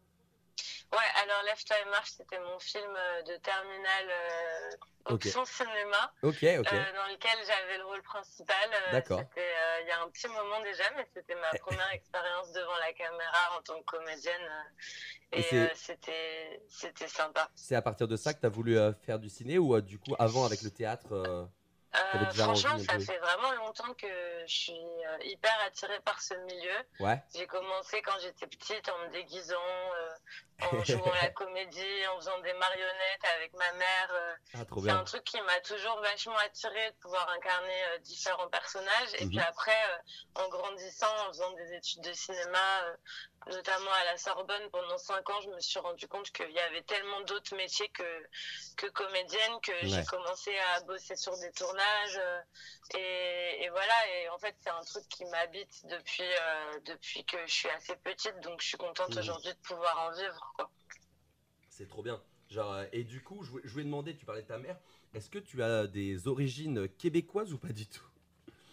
Alors Left Eye March, c'était mon film euh, de terminale euh, option cinéma, euh, dans lequel j'avais le rôle principal. Euh, D'accord. Il y a un petit moment déjà, mais c'était ma première expérience devant la caméra en tant que comédienne. Et et c'était sympa. C'est à partir de ça que tu as voulu faire du ciné ou du coup avant avec le théâtre euh, franchement, ça fait vraiment longtemps que je suis euh, hyper attirée par ce milieu. Ouais. J'ai commencé quand j'étais petite en me déguisant, euh, en jouant la comédie, en faisant des marionnettes avec ma mère. euh. Ah, C'est un truc qui m'a toujours vachement attirée de pouvoir incarner différents personnages. Et Mhm. puis après, en grandissant, en faisant des études de cinéma, notamment à la Sorbonne pendant cinq ans, je me suis rendu compte qu'il y avait tellement d'autres métiers que, que comédienne que j'ai commencé à bosser sur des tournages. euh, et, et voilà, et en fait, c'est un truc qui m'habite depuis, euh, depuis que je suis assez petite. Donc je suis contente Mhm. aujourd'hui de pouvoir en vivre. Quoi. C'est trop bien. Genre, euh, et du coup, je voulais demander, tu parlais de ta mère, est-ce que tu as des origines québécoises ou pas du tout?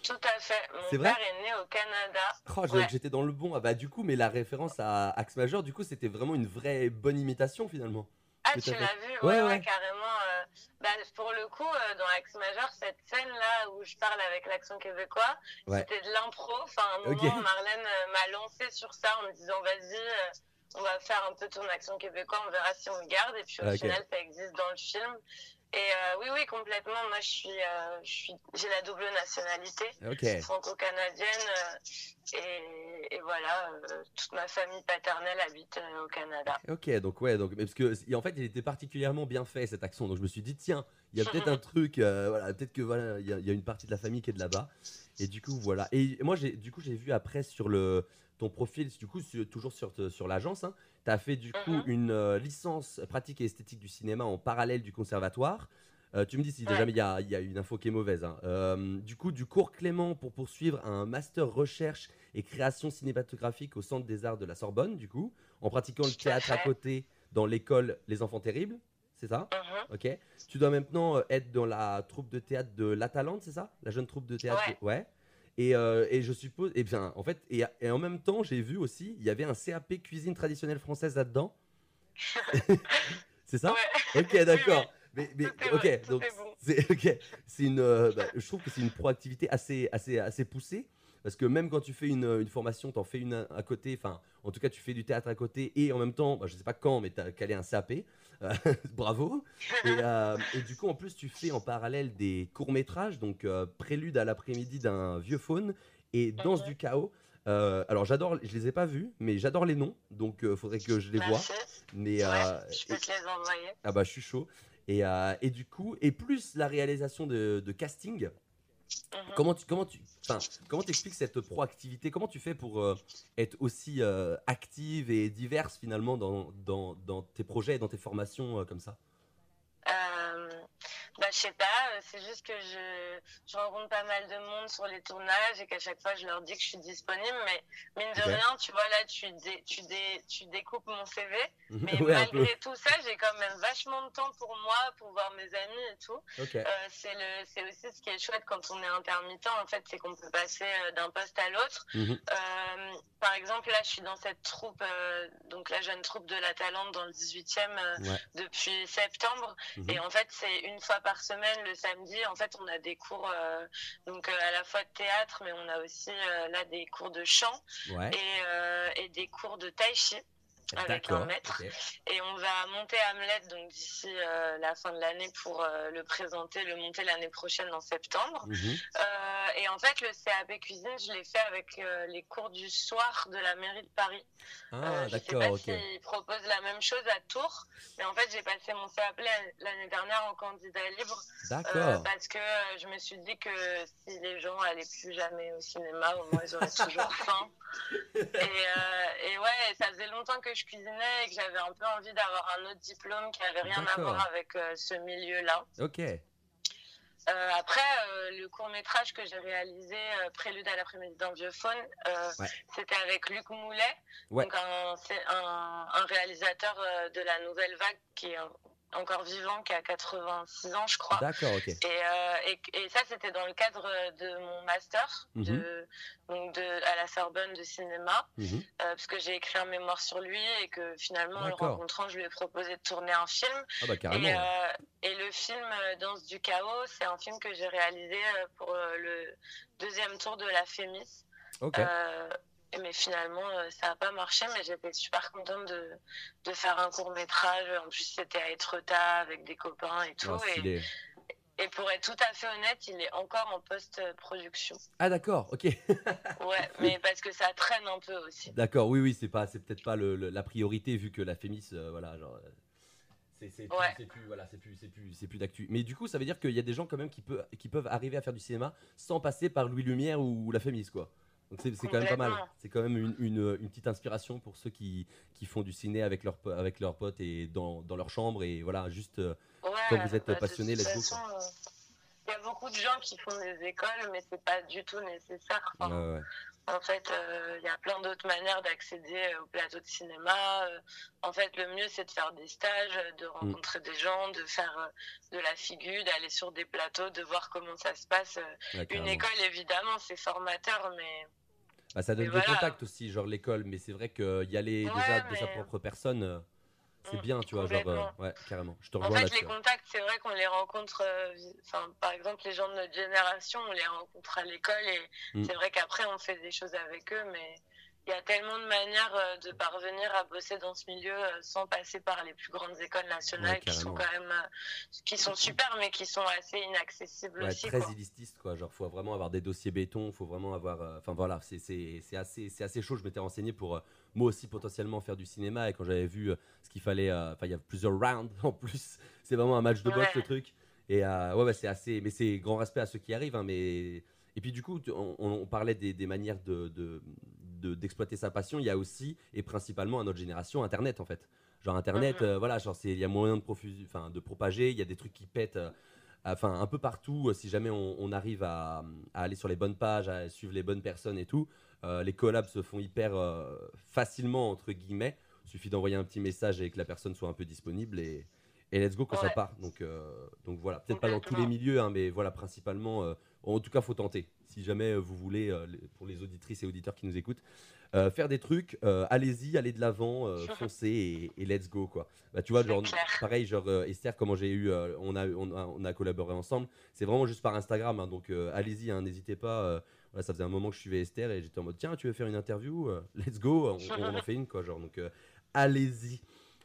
Tout à fait. Mon vrai père est né au Canada. Oh, Ouais. j'étais dans le bon. Ah bah du coup, mais la référence à Axe Majeur, du coup, c'était vraiment une vraie bonne imitation finalement. Ah, tu l'as vu Ouais, Ouais, ouais, ouais. carrément. euh, bah, pour le coup, euh, dans Axe Majeur, cette scène-là où je parle avec l'accent québécois, Ouais. c'était de l'impro. Enfin, à un moment, Marlène euh, m'a lancé sur ça en me disant vas-y, on va faire un peu ton accent québécois, on verra si on le garde. Et puis au Ah, final, ça existe dans le film. Et euh, oui, oui, complètement. Moi, je suis, euh, je suis, j'ai la double nationalité, Ok. franco-canadienne. euh, et, et voilà, euh, toute ma famille paternelle habite au Canada. Ok, donc ouais, donc parce que en fait, il était particulièrement bien fait cet accent, donc je me suis dit tiens, il y a peut-être un truc, voilà, peut-être que voilà, il y, y a une partie de la famille qui est de là-bas, et du coup voilà. Et moi j'ai, du coup j'ai vu après sur le ton profil, du coup sur- toujours sur sur l'agence, hein, tu as fait du coup Mhm. une euh, licence pratique et esthétique du cinéma en parallèle du conservatoire. Euh, tu me dis si Ouais. jamais il y a, il y a une info qui est mauvaise. hein. Euh, du coup, du cours Clément pour poursuivre un master recherche et création cinématographique au Centre des Arts de la Sorbonne, du coup, en pratiquant le théâtre à côté dans l'école Les Enfants Terribles, c'est ça? Mhm. Ok. Tu dois maintenant être dans la troupe de théâtre de La Talente, c'est ça? La jeune troupe de théâtre Ouais. de- Et, euh, et je suppose, et bien, en fait, et, et en même temps, j'ai vu aussi, il y avait un CAP cuisine traditionnelle française là-dedans. c'est ça Ok, d'accord. Mais, ok, vrai, donc bon. c'est une, euh, bah, je trouve que c'est une proactivité assez, assez, assez poussée. Parce que même quand tu fais une, une formation, tu en fais une à, à côté, enfin, en tout cas, tu fais du théâtre à côté et en même temps, bah, je sais pas quand, mais tu as calé un CAP. Euh, bravo. Et, euh, et du coup, en plus, tu fais en parallèle des courts-métrages, donc euh, Prélude à l'après-midi d'un vieux faune et Danse du chaos. Euh, alors, j'adore, je les ai pas vus, mais j'adore les noms, donc il faudrait que je les vois. Merci. Mais, Ouais, euh, je peux te les envoyer. ah bah je suis chaud. Et, euh, et du coup, et plus la réalisation de, de casting, Mhm. Comment tu comment tu comment t'expliques cette proactivité? Comment tu fais pour euh, être aussi euh, active et diverse finalement dans, dans, dans tes projets et dans tes formations euh, comme ça? Euh, bah, je sais pas, euh, c'est juste que je, je rencontre pas mal de monde sur les tournages et qu'à chaque fois je leur dis que je suis disponible, mais mine de rien, tu vois, là, tu, dé- tu, dé- tu découpes mon CV, mais Ouais, un malgré tout ça, j'ai quand même vachement de temps pour moi, pour voir mes amis et tout. Euh, c'est le- c'est aussi ce qui est chouette quand on est intermittent, en fait, c'est qu'on peut passer euh, d'un poste à l'autre. Mhm. Euh, par exemple, là, je suis dans cette troupe, donc la jeune troupe de la Talente dans le 18e euh, Ouais. depuis septembre. Mhm. Et en fait, c'est une fois par semaine, le samedi. En fait, on a des cours, euh, donc euh, à la fois de théâtre, mais on a aussi euh, là des cours de chant Ouais. et, et des cours de tai chi avec un D'accord. maître. Et on va monter Hamlet donc d'ici euh, la fin de l'année pour euh, le présenter, le monter l'année prochaine en septembre. Mhm. Euh, et en fait, le CAP cuisine, je l'ai fait avec les cours du soir de la mairie de Paris. Ah Euh, je sais d'accord. pas Ok. s'ils proposent la même chose à Tours, mais en fait, j'ai passé mon CAP l'an- l'année dernière en candidat libre. D'accord. parce que je me suis dit que si les gens allaient plus jamais au cinéma, au moins ils auraient toujours faim. Et, et ouais, ça faisait longtemps que je cuisinais et que j'avais un peu envie d'avoir un autre diplôme qui avait rien à voir avec euh, ce milieu-là. Ok. Euh, après, euh, le court métrage que j'ai réalisé, euh, Prélude à l'après-midi d'un vieux faune, Ouais. c'était avec Luc Moulet, Ouais. donc un, c'est un, un réalisateur de la Nouvelle Vague qui est encore vivant, qui a 86 ans, je crois. D'accord. Ok. Et, euh, et, et ça, c'était dans le cadre de mon master Mhm. de, donc de, à la Sorbonne de cinéma, Mhm. euh, parce que j'ai écrit un mémoire sur lui et que finalement, en le rencontrant, je lui ai proposé de tourner un film. Ah bah carrément. Et, euh, et le film euh, Danse du chaos, c'est un film que j'ai réalisé pour le deuxième tour de la Fémis. Ok. Euh, mais finalement, euh, ça n'a pas marché, mais j'étais super contente de, de faire un court métrage. En plus, c'était à Etretat avec des copains et tout. Ah, et, et pour être tout à fait honnête, il est encore en post-production. Ah d'accord. Ok. Ouais, mais parce que ça traîne un peu aussi. D'accord, oui, oui, c'est pas, c'est peut-être pas le, le- la priorité vu que la Fémis, euh, voilà, genre, euh, c'est, plus, Ouais. plus, voilà, c'est plus, c'est plus, c'est plus d'actu. Mais du coup, ça veut dire qu'il y a des gens quand même qui, peut, qui peuvent arriver à faire du cinéma sans passer par Louis Lumière ou la Fémis, quoi. Donc c'est, quand même pas mal. C'est quand même une, une, une petite inspiration pour ceux qui, qui font du ciné avec leurs, avec leurs potes et dans, dans leur chambre et voilà, juste euh, Ouais, comme vous êtes bah, passionné, façon, euh, Il y a beaucoup de gens qui font des écoles, mais c'est pas du tout nécessaire. Enfin, ouais. En fait, euh, il y a plein d'autres manières d'accéder au plateau de cinéma. En fait, le mieux, c'est de faire des stages, de rencontrer des gens, de faire de la figure, d'aller sur des plateaux, de voir comment ça se passe. Ouais, Une école, évidemment, c'est formateur, mais Bah, ça donne Et des voilà. contacts aussi, genre l'école, mais c'est vrai que y aller Ouais, déjà de sa mais- propre personne, euh, c'est Mm, bien, tu vois, genre, euh, ouais, carrément. Je te En rejoins fait, là-dessus. les ouais. contacts, c'est vrai qu'on les rencontre, euh, par exemple, les gens de notre génération, on les rencontre à l'école et Mm. c'est vrai qu'après, on fait des choses avec eux, mais il y a tellement de manières euh, de parvenir à bosser dans ce milieu euh, sans passer par les plus grandes écoles nationales Ouais, qui sont quand même, euh, qui sont super, mais qui sont assez inaccessibles Ouais, aussi. très quoi. élitiste quoi genre faut vraiment avoir des dossiers béton faut vraiment avoir euh, enfin voilà c'est assez c'est assez chaud je m'étais renseigné pour euh, moi aussi potentiellement faire du cinéma et quand j'avais vu euh, ce qu'il fallait enfin il y a plusieurs rounds en plus c'est vraiment un match de boxe Ouais. le truc et ouais, ouais c'est assez mais c'est grand respect à ceux qui arrivent hein, mais et puis du coup on, on parlait des, des manières de de- de- d'exploiter sa passion il y a aussi et principalement à notre génération internet en fait genre internet Mhm. euh, voilà genre c'est il y a moyen de enfin de propager il y a des trucs qui pètent euh, enfin un peu partout, euh, si jamais on, on arrive à, à aller sur les bonnes pages, à suivre les bonnes personnes et tout, les collabs se font hyper facilement entre guillemets. Suffit d'envoyer un petit message et que la personne soit un peu disponible et, et let's go quand ça part. Donc, euh, donc voilà, peut-être pas dans tous les milieux, hein, mais voilà, principalement, euh, en tout cas, faut tenter. Si jamais euh, vous voulez, euh, pour les auditrices et auditeurs qui nous écoutent, euh, faire des trucs, euh, allez-y, allez de l'avant, euh, foncez et, et let's go quoi. Bah tu vois, genre pareil, genre Esther, comment j'ai eu, on a, on a, on a collaboré ensemble. C'est vraiment juste par Instagram, hein, donc allez-y, hein, n'hésitez pas. voilà, ça faisait un moment que je suivais Esther et j'étais en mode tiens, tu veux faire une interview, let's go, on, on en fait une quoi, genre donc allez-y.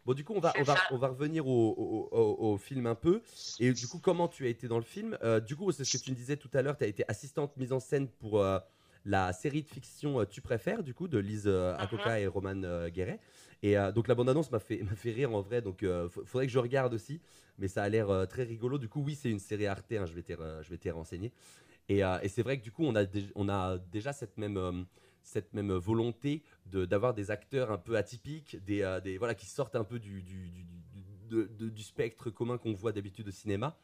Bon, du coup, on va, on va, on va revenir au, au- au- au film un peu. Et du coup, comment tu as été dans le film? Euh, Du coup, c'est ce que tu me disais tout à l'heure, tu as été assistante mise en scène pour euh, la série de fiction euh, Tu préfères, du coup, de Lise euh, Akoka et Roman Guéret. Et donc, la bande-annonce m'a fait, m'a fait rire en vrai, donc il faudrait que je regarde aussi. Mais ça a l'air très rigolo. Du coup, oui, c'est une série Arte, hein, je vais t'y renseigner. Et, et c'est vrai que du coup, on a, on a déjà cette même, cette même volonté de- d'avoir des acteurs un peu atypiques, des, euh, des, voilà, qui sortent un peu du, du, du- du- de- du spectre commun qu'on voit d'habitude au cinéma.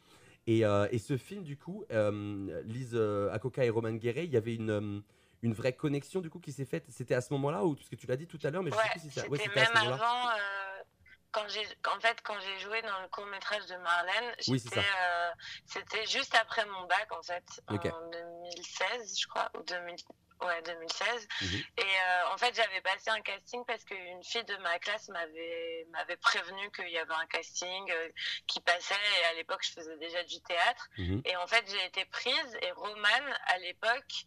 Et, euh, et ce film, du coup, euh, Lise Akoka et Roman Guéret, il y avait une, une vraie connexion du coup qui s'est faite. C'était à ce moment-là, ou parce que tu l'as dit tout à l'heure, mais je sais Ouais, plus si ça. c'était ouais, c'était à ce même moment-là. avant. quand j'ai, en fait, quand j'ai joué dans le court métrage de Marlène, Oui, c'était juste après mon bac en fait, Ok. en 2016, je crois, ou 2000, ouais, 2016. Mhm. Et euh, en fait, j'avais passé un casting parce qu'une fille de ma classe m'avait m'avait prévenu qu'il y avait un casting euh, qui passait. Et à l'époque, je faisais déjà du théâtre. Mhm. Et en fait, j'ai été prise. Et Romane, à l'époque,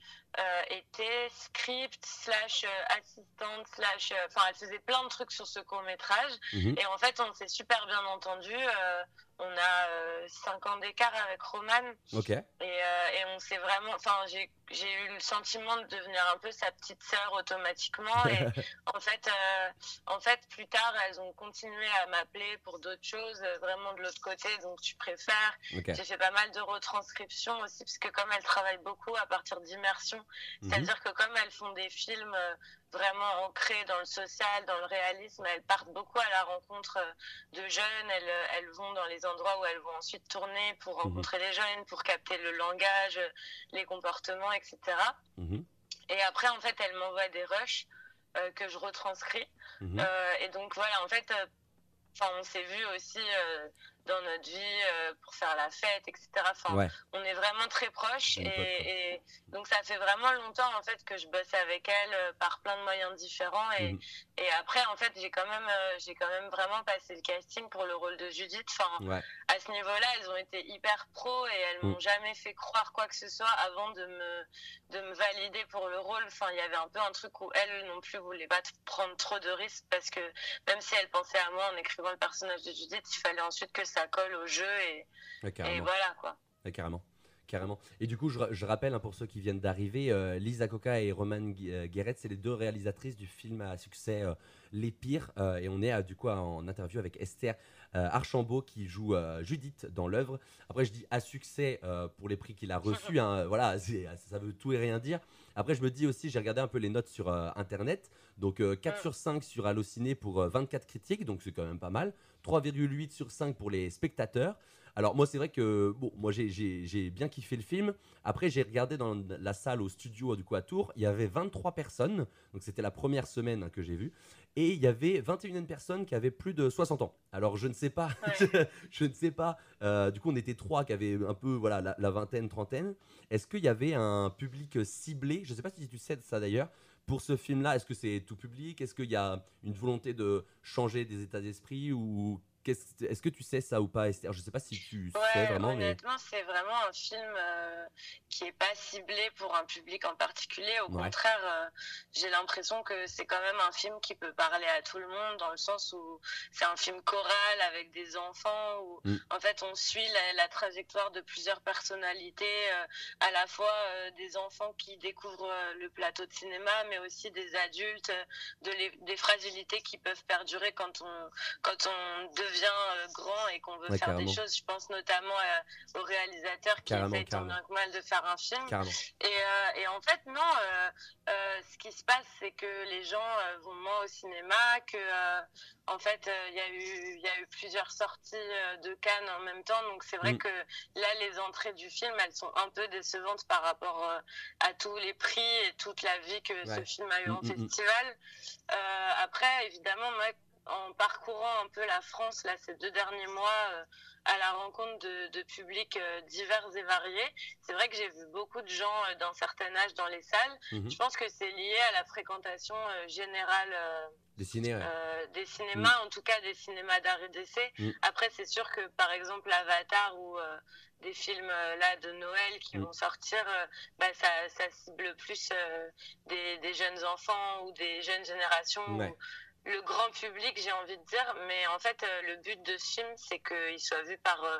était script slash euh, assistante slash. euh, Enfin, elle faisait plein de trucs sur ce court métrage. Mhm. Et en fait, on s'est super bien entendu. euh, on a 5 ans d'écart avec Romane. Ok. Et, euh, et on s'est vraiment. Enfin, j'ai eu le sentiment de devenir un peu sa petite sœur automatiquement. Et en fait, euh, en fait, plus tard, elles ont continué à m'appeler pour d'autres choses, euh, vraiment de l'autre côté. Donc, tu préfères. Ok. J'ai fait pas mal de retranscriptions aussi, parce que comme elles travaillent beaucoup à partir d'immersion, Mhm. c'est-à-dire que comme elles font des films euh, vraiment ancrés dans le social, dans le réalisme, elles partent beaucoup à la rencontre euh, de jeunes. Elles, euh, elles vont dans les endroits où elles vont ensuite tourner pour Mhm. rencontrer les jeunes, pour capter le langage, les comportements, etc. Mhm. Et après, en fait, elle m'envoie des rushs euh, que je retranscris. Euh, et donc, voilà, en fait, enfin, on s'est vu aussi euh, dans notre vie euh, pour faire la fête, etc. Enfin, Ouais. on est vraiment très proches. Et, donc, ça fait vraiment longtemps, en fait, que je bosse avec elle euh, par plein de moyens différents. Et, Mhm. et après, en fait, j'ai quand même, euh, j'ai quand même vraiment passé le casting pour le rôle de Judith. Enfin, Ouais. à ce niveau-là, elles ont été hyper pro et elles m'ont Mm. jamais fait croire quoi que ce soit avant de me, de me valider pour le rôle. Enfin, il y avait un peu un truc où elles non plus voulaient pas prendre trop de risques parce que même si elles pensaient à moi en écrivant le personnage de Judith, il fallait ensuite que ça colle au jeu et, voilà quoi. Carrément. Carrément. Et du coup, je, ra- je rappelle hein, pour ceux qui viennent d'arriver, euh, Lisa Coca et Roman euh, Guéret, c'est les deux réalisatrices du film à succès euh, Les Pires. Euh, et on est du coup en interview avec Esther Archambault qui joue Judith dans l'œuvre. Après, je dis à succès pour les prix qu'il a reçus. hein, voilà, ça veut tout et rien dire. Après, je me dis aussi, j'ai regardé un peu les notes sur euh, internet. Donc, euh, 4 sur 5 sur Allociné pour euh, 24 critiques, donc c'est quand même pas mal. 3,8 sur 5 pour les spectateurs. Alors moi c'est vrai que bon moi j'ai- bien kiffé le film. Après j'ai regardé dans la salle au studio du coup à Tours, il y avait 23 personnes, donc c'était la première semaine que j'ai vu, et il y avait 21 personnes qui avaient plus de 60 ans. Alors je ne sais pas, je ne sais pas. euh, du coup on était trois qui avaient un peu voilà la, la vingtaine, trentaine. Est-ce qu'il y avait un public ciblé? Je ne sais pas si tu sais de ça d'ailleurs. Pour ce film-là, est-ce que c'est tout public? Est-ce qu'il y a une volonté de changer des états d'esprit ou est-ce que tu sais ça ou pas, Esther? Je ne sais pas si tu sais vraiment, mais honnêtement, c'est vraiment un film euh, qui est pas ciblé pour un public en particulier. Au Ouais. contraire, euh, j'ai l'impression que c'est quand même un film qui peut parler à tout le monde, dans le sens où c'est un film choral avec des enfants, où Mm. en fait on suit la, la trajectoire de plusieurs personnalités, euh, à la fois des enfants qui découvrent le plateau de cinéma, mais aussi des adultes, de les- des fragilités qui peuvent perdurer quand on, quand on devient euh, grand et qu'on veut Ouais, faire carrément. des choses. Je pense notamment euh, au réalisateur qui Carrément, essaye tant bien que mal de faire un film. Et, euh, et en fait, non, ce qui se passe, c'est que les gens vont moins au cinéma, que en fait, il y, a eu- il y a eu plusieurs sorties de Cannes en même temps. Donc c'est vrai Mm. que là, les entrées du film, elles sont un peu décevantes par rapport à tous les prix et toute la vie que ce film a eu en Mm, mm, mm. festival. Euh, après, évidemment, moi, en parcourant un peu la France là ces deux derniers mois euh, à la rencontre de, de publics euh, divers et variés, c'est vrai que j'ai vu beaucoup de gens euh, d'un certain âge dans les salles. Mhm. Je pense que c'est lié à la fréquentation générale Des ciné, ouais. des cinémas, en tout cas des cinémas d'art et d'essai. Mm. Après, c'est sûr que par exemple Avatar ou des films là de Noël qui vont sortir, bah, ça, ça cible plus des, des jeunes enfants ou des jeunes générations. ou. Le grand public, j'ai envie de dire. Mais en fait, euh, le but de ce film, c'est qu'il soit vu par euh,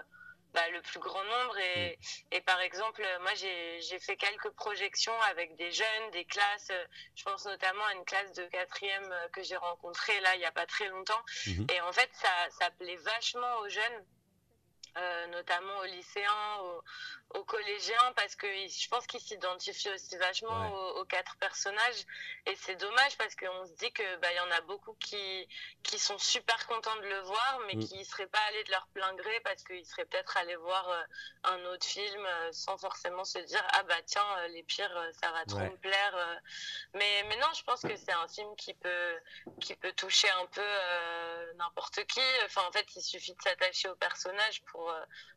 bah, le plus grand nombre. Et, et par exemple, euh, moi, j'ai fait quelques projections avec des jeunes, des classes. Je pense notamment à une classe de quatrième que j'ai rencontrée là, il n'y a pas très longtemps. Mhm. Et en fait, ça, ça plaît vachement aux jeunes. euh, notamment aux lycéens, aux, aux collégiens, parce que je pense qu'ils s'identifient aussi vachement Ouais. aux, aux quatre personnages. Et c'est dommage parce qu'on se dit que bah, il y en a beaucoup qui, qui sont super contents de le voir, mais Mm. qui ne seraient pas allés de leur plein gré parce qu'ils seraient peut-être allés voir euh, un autre film euh, sans forcément se dire ah bah tiens euh, les pires ça va trop Ouais. me plaire. Mais, mais non, je pense que c'est un film qui peut qui peut toucher un peu euh, n'importe qui. Enfin en fait il suffit de s'attacher au personnage pour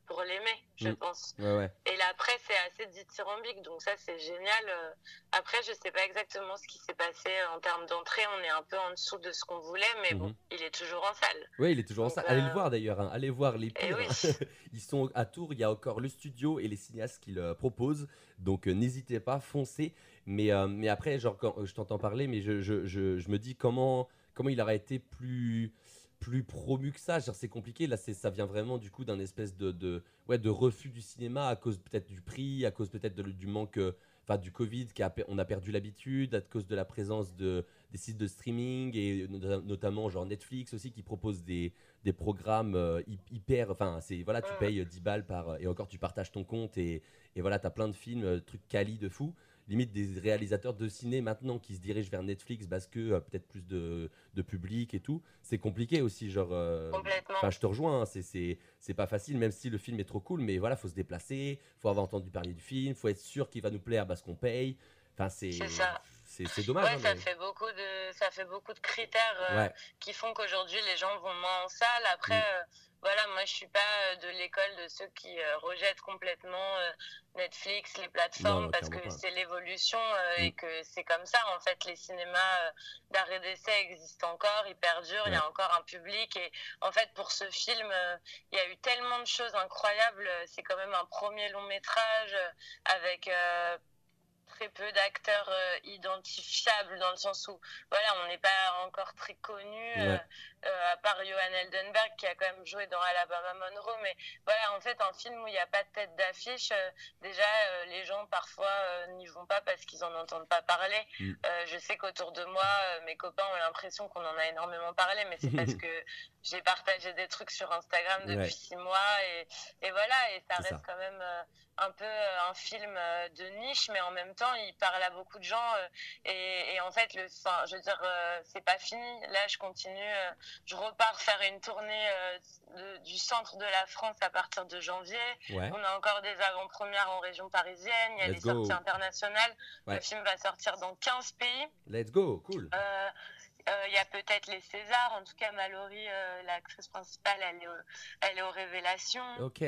pour l'aimer, je Mm. pense. Ouais, ouais. Et là, après, c'est assez dithyrambique, donc ça, c'est génial. Euh, Après, je sais pas exactement ce qui s'est passé en termes d'entrée. On est un peu en dessous de ce qu'on voulait, mais bon, Mhm. il est toujours en salle. Oui, il est toujours en salle. Allez euh, le voir d'ailleurs, hein. allez voir les Eh pires. oui. Ils sont à Tours, il y a encore le studio et les cinéastes qui le proposent. Donc euh, n'hésitez pas, foncez. Mais, euh, mais après, genre, quand euh, je t'entends parler, mais je, je, je, je me dis comment, comment il aurait été plus, plus promu que ça. C'est compliqué. Là, c'est, ça vient vraiment du coup d'un espèce de, de, ouais, de refus du cinéma à cause peut-être du prix, à cause peut-être du manque. euh, Enfin, du Covid, qui a, on a perdu l'habitude, à cause de la présence de, des sites de streaming et no- notamment genre Netflix aussi qui propose des, des programmes euh, hy- hyper. Enfin, c'est voilà, tu payes euh, 10 balles par. Et encore, tu partages ton compte et, et voilà, tu as plein de films, euh, trucs quali de fou. Limite des réalisateurs de ciné maintenant qui se dirigent vers Netflix parce que euh, peut-être plus de, de public et tout. C'est compliqué aussi, genre. euh, Complètement. Je te rejoins, hein, c'est- c'est c'est pas facile, même si le film est trop cool, mais voilà, faut se déplacer, faut avoir entendu parler du film, faut être sûr qu'il va nous plaire parce qu'on paye. Enfin, c'est. C'est ça. C'est c'est dommage. ouais, hein, ça mais- fait beaucoup de ça fait beaucoup de critères euh, Ouais. qui font qu'aujourd'hui les gens vont moins en salle. Après, Mm. Voilà, moi je suis pas euh, de l'école de ceux qui euh, rejettent complètement euh, Netflix, les plateformes, Non, parce que c'est l'évolution euh, et Mm. que c'est comme ça. En fait, les cinémas d'art et d'essai existent encore, ils perdurent, il y a encore un public. Et en fait, pour ce film, il y a eu tellement de choses incroyables. C'est quand même un premier long métrage avec très peu d'acteurs euh, identifiables dans le sens où voilà on n'est pas encore très connu euh, Ouais. euh, à part Johan Eldenberg qui a quand même joué dans Alabama Monroe mais voilà en fait un film où il n'y a pas de tête d'affiche déjà les gens parfois n'y vont pas parce qu'ils en entendent pas parler Mm. Je sais qu'autour de moi mes copains ont l'impression qu'on en a énormément parlé mais c'est parce que j'ai partagé des trucs sur Instagram depuis Ouais. six mois et, et voilà et ça reste ça. quand même euh, un peu euh, un film euh, de niche, mais en même temps, il parle à beaucoup de gens. et, et en fait, le, enfin, je veux dire, c'est pas fini. Là, je continue. je repars faire une tournée de- du centre de la France à partir de janvier. Ouais. On a encore des avant-premières en région parisienne. Il y a Let's des go. sorties internationales. Ouais. Le film va sortir dans 15 pays. Let's go, cool. Euh, Il y a peut-être les Césars. En tout cas, Mallory, euh, l'actrice principale, elle est, au- elle est aux révélations. Ok.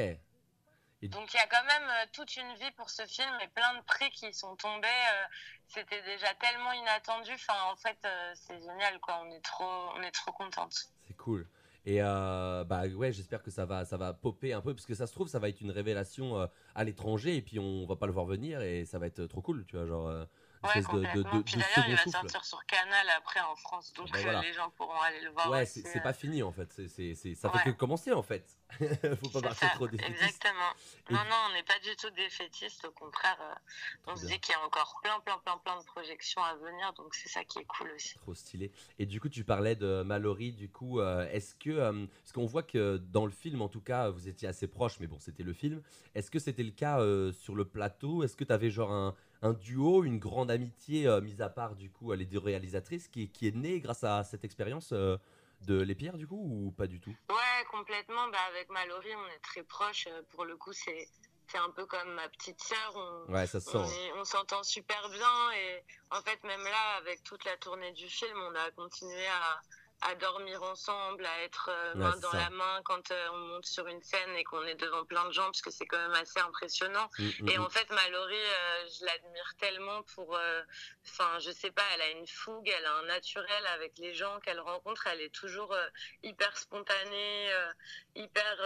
Donc il y a quand même euh, toute une vie pour ce film et plein de prix qui sont tombés. euh, C'était déjà tellement inattendu. Enfin, en fait, euh, c'est génial, quoi. On est trop, on est trop contente. C'est cool. Et euh, bah ouais, j'espère que ça va, ça va popper un peu parce que ça se trouve, ça va être une révélation euh, à l'étranger et puis on va pas le voir venir et ça va être trop cool, tu vois, genre euh, Ouais, de, Puis d'ailleurs, il va souffle. sortir sur Canal après en France, donc Ben euh, voilà. les gens pourront aller le voir. Ouais, aussi, c'est c'est euh. pas fini en fait, c'est, c'est, c'est- ça Ouais. fait que commencer en fait. Faut pas partir ça, trop défaitiste. Exactement. Et- Non, non, on n'est pas du tout défaitiste. Au contraire, euh, on se dit qu'il y a encore plein, plein, plein, plein de projections à venir. Donc c'est ça qui est cool aussi. Trop stylé. Et du coup, tu parlais de Mallory, du coup, euh, est-ce que, euh, parce qu'on voit que dans le film, en tout cas, vous étiez assez proches, mais bon, c'était le film. Est-ce que c'était le cas sur le plateau? Est-ce que tu avais genre un, un duo, une grande amitié, euh, mis à part du coup les deux réalisatrices, qui, qui est née grâce à cette expérience euh, de Les Pierres, du coup, ou pas du tout? Ouais, complètement. Bah, avec Mallory, on est très proches. Euh, Pour le coup, c'est c'est un peu comme ma petite sœur. On, Ouais, ça se sent. on s'entend super bien. Et en fait, même là, avec toute la tournée du film, on a continué à, à dormir ensemble, à être euh, main dans ça. la main quand euh, on monte sur une scène et qu'on est devant plein de gens, parce que c'est quand même assez impressionnant. Mm, mm, Et mm. en fait, Mallory, euh, je l'admire tellement pour. Enfin, je sais pas, elle a une fougue, elle a un naturel avec les gens qu'elle rencontre. Elle est toujours hyper spontanée, hyper,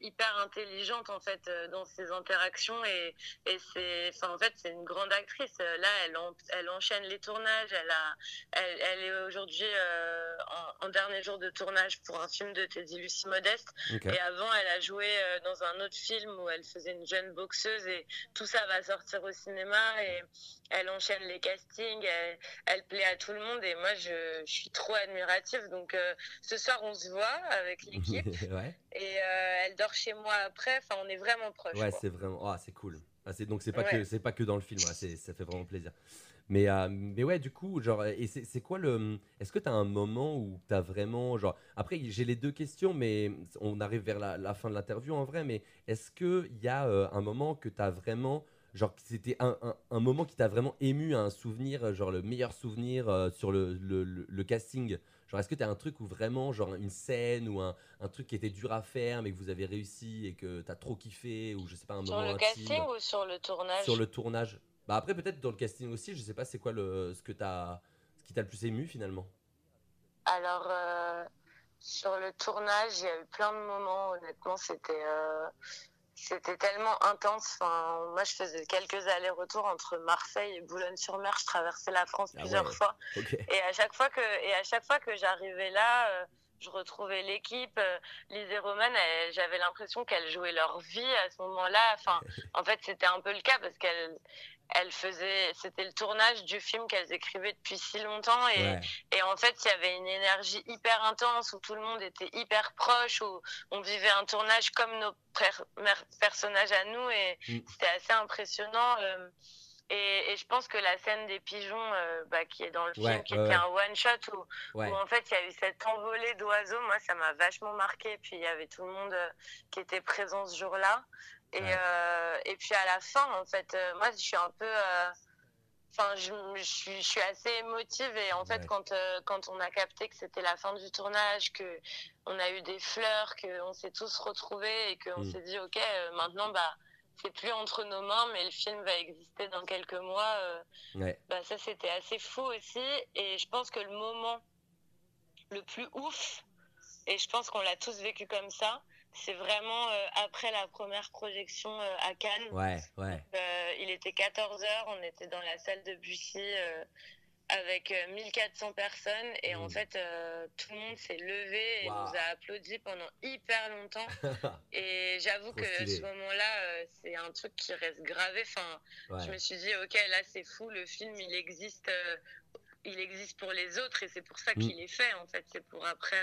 hyper intelligente en fait dans ses interactions. Et, et c'est. Enfin, en fait, c'est une grande actrice. Là, elle, en- elle enchaîne les tournages. Elle, a, elle, elle est aujourd'hui euh, en, en dernier jour de tournage pour un film de Teddy Lucie Modeste. Et avant, elle a joué euh, dans un autre film où elle faisait une jeune boxeuse et tout ça va sortir au cinéma et elle enchaîne les castings, elle, elle plaît à tout le monde et moi je, je suis trop admirative. Donc euh, ce soir on se voit avec l'équipe ouais. et euh, elle dort chez moi après. Enfin, on est vraiment proches. Ouais, c'est vraiment. Ah, c'est cool. Ah, donc c'est pas Ouais. que c'est pas que dans le film. ouais, ça fait vraiment plaisir. Mais euh, mais ouais, du coup, genre, et c'est quoi le Est-ce que t'as un moment où t'as vraiment genre après j'ai les deux questions, mais on arrive vers la, la fin de l'interview en vrai. Mais est-ce que il y a euh, un moment que t'as vraiment genre c'était un, un, un moment qui t'a vraiment ému, un souvenir, genre le meilleur souvenir euh, sur le, le, le- le casting? Genre, est-ce que t'as un truc où vraiment, genre une scène ou un, un truc qui était dur à faire, mais que vous avez réussi et que t'as trop kiffé, ou je sais pas, un Sur moment le intime? casting ou sur le tournage? Sur le tournage Bah après, peut-être dans le casting aussi, je sais pas c'est quoi le, ce que t'as, ce qui t'a le plus ému finalement? Alors, euh, sur le tournage, il y a eu plein de moments, honnêtement, c'était euh, c'était tellement intense. Enfin, moi, je faisais quelques allers-retours entre Marseille et Boulogne-sur-Mer. Je traversais la France Ah plusieurs ouais. fois. Et à chaque fois que, et à chaque fois que j'arrivais là, euh, je retrouvais l'équipe. Lise et Roman, j'avais l'impression qu'elles jouaient leur vie à ce moment-là. Enfin, en fait, c'était un peu le cas parce qu'elles elles faisaient, c'était le tournage du film qu'elles écrivaient depuis si longtemps et, Ouais. et en fait, il y avait une énergie hyper intense où tout le monde était hyper proche, où on vivait un tournage comme nos personnages à nous et Mm. c'était assez impressionnant. euh, et, et je pense que la scène des pigeons, euh, bah, qui est dans le film, qui ouais, était un one shot où, Ouais. où en fait il y a eu cette envolée d'oiseaux, moi ça m'a vachement marqué. Puis il y avait tout le monde euh, qui était présent ce jour-là. Et, Ouais. euh, et puis à la fin, en fait, euh, moi je suis un peu. euh, Enfin, je, je suis, je suis assez émotive et en fait, Ouais. quand, quand on a capté que c'était la fin du tournage, que on a eu des fleurs, qu'on s'est tous retrouvés et qu'on Mm. s'est dit, ok, maintenant, bah, c'est plus entre nos mains, mais le film va exister dans quelques mois. Ouais. bah, ça, c'était assez fou aussi. Et je pense que le moment le plus ouf, et je pense qu'on l'a tous vécu comme ça, c'est vraiment euh, après la première projection euh, à Cannes. Ouais, ouais. Euh, il était 14h, on était dans la salle de Bussy avec euh, 1400 personnes et en Mm. fait tout le monde s'est levé et nous a applaudi pendant hyper longtemps et j'avoue que stylé. ce moment-là c'est un truc qui reste gravé enfin Ouais. je me suis dit ok là c'est fou le film il existe il existe pour les autres et c'est pour ça Mm. qu'il est fait en fait c'est pour après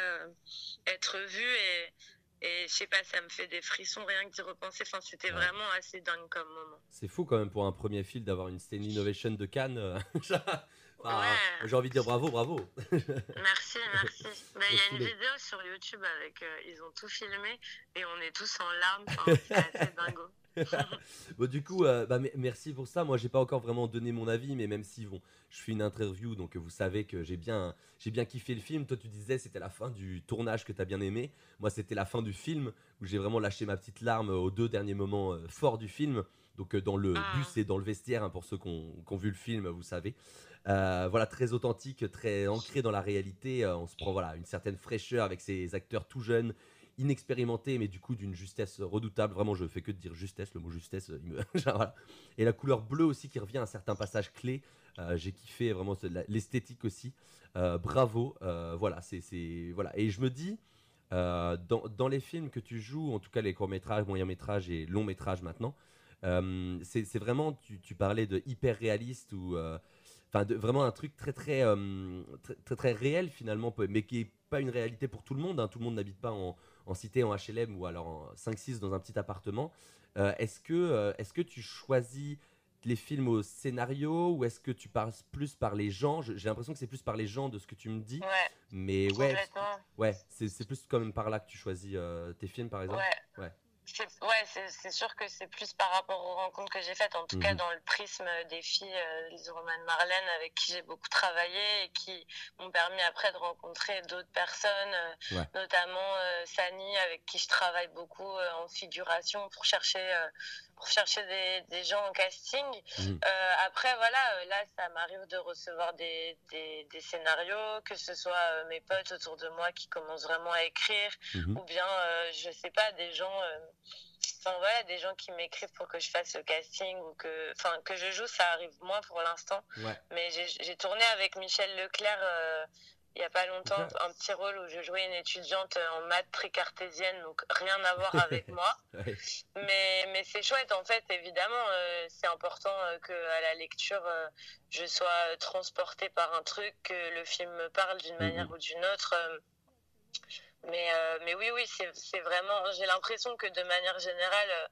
être vu et et je sais pas ça me fait des frissons rien que d'y repenser enfin c'était Ouais. vraiment assez dingue comme moment C'est fou quand même pour un premier film d'avoir une Stanley Innovation de Cannes. euh, Ouais. J'ai envie de dire bravo, bravo. Merci, merci. Bah, Il y a une vidéo sur YouTube avec. euh, ils ont tout filmé et on est tous en larmes. Enfin, c'est assez dingo. bon, du coup, euh, bah, me- merci pour ça. Moi, j'ai pas encore vraiment donné mon avis, mais même si bon, je fais une interview, donc euh, vous savez que j'ai bien, j'ai bien kiffé le film. Toi, tu disais c'était la fin du tournage que t'as bien aimé. Moi, c'était la fin du film où j'ai vraiment lâché ma petite larme aux deux derniers moments euh, forts du film. Donc, euh, dans le Ah. bus et dans le vestiaire, hein, pour ceux qui ont, vu le film, vous savez. Euh, voilà, très authentique, très ancré dans la réalité. Euh, on se prend voilà une certaine fraîcheur avec ces acteurs tout jeunes inexpérimenté, mais du coup d'une justesse redoutable. Vraiment, je fais que de dire justesse, le mot justesse. voilà. Et la couleur bleue aussi qui revient à certains passages clés. Euh, J'ai kiffé vraiment l'esthétique aussi. Euh, bravo. Euh, voilà, c'est voilà. Et je me dis. euh, dans, dans les films que tu joues, en tout cas les courts-métrages, moyens-métrages et longs-métrages maintenant, euh, c'est vraiment, tu, parlais de hyper réaliste ou euh, enfin vraiment un truc très très, euh, très très réel finalement, mais qui est pas une réalité pour tout le monde. hein. Tout le monde n'habite pas en, en cité, en HLM ou alors en 5-6 dans un petit appartement. Euh, est-ce que euh, est-ce que tu choisis les films au scénario ou est-ce que tu passes plus par les gens? J'ai l'impression que c'est plus par les gens de ce que tu me dis. Ouais, Mais ouais, ouais, c'est c'est plus quand même par là que tu choisis euh, tes films par exemple. Ouais. Ouais. C'est ouais, c'est sûr que c'est plus par rapport aux rencontres que j'ai faites, en tout cas Mhm. dans le prisme des filles, euh, Lise Romane Marlène, avec qui j'ai beaucoup travaillé et qui m'ont permis après de rencontrer d'autres personnes, euh, Ouais. notamment euh, Sani, avec qui je travaille beaucoup euh, en figuration pour chercher, pour chercher des, des gens en casting. Mhm. Euh, après, voilà, euh, là, ça m'arrive de recevoir des, des, des scénarios, que ce soit euh, mes potes autour de moi qui commencent vraiment à écrire, Mhm. ou bien, euh, je sais pas, des gens, enfin voilà, des gens qui m'écrivent pour que je fasse le casting ou que, enfin, que je joue, ça arrive moins pour l'instant. Ouais. Mais j'ai tourné avec Michel Leclerc il y a pas longtemps un petit rôle où je jouais une étudiante en maths tricartésienne, donc rien à voir avec moi. Ouais. Mais, mais c'est chouette, en fait, évidemment, euh, c'est important euh, que à la lecture, euh, je sois euh, transportée par un truc, que le film me parle d'une manière ou d'une autre. mais, mais oui, oui, c'est vraiment. J'ai l'impression que de manière générale,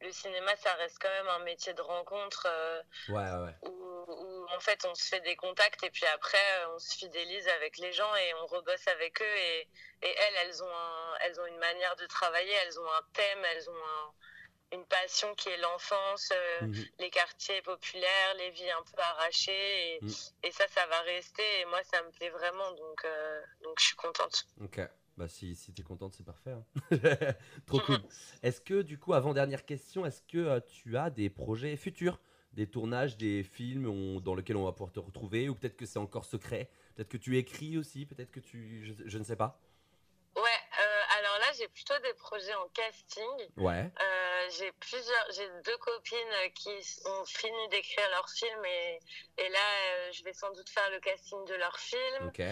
le cinéma, ça reste quand même un métier de rencontre. Ouais, ouais, ouais. où, où, en fait on se fait des contacts et puis après euh, on se fidélise avec les gens et on rebosse avec eux et, et elles elles ont un- elles ont une manière de travailler elles ont un thème elles ont un- une passion qui est l'enfance euh, Mhm. les quartiers populaires les vies un peu arrachées et, Mhm. et ça ça va rester et moi ça me plaît vraiment donc euh, donc je suis contente Ok. Bah si, si t'es contente, c'est parfait. hein. Trop cool. Est-ce que du coup, avant dernière question, est-ce que euh, tu as des projets futurs, des tournages, des films dans lesquels on va pouvoir te retrouver, ou peut-être que c'est encore secret, peut-être que tu écris aussi, peut-être que tu, je ne sais pas. Ouais euh, alors là j'ai plutôt des projets en casting Ouais. Euh, j'ai plusieurs, j'ai deux copines qui ont fini d'écrire leur film et, et là euh, je vais sans doute faire le casting de leur film. Ok.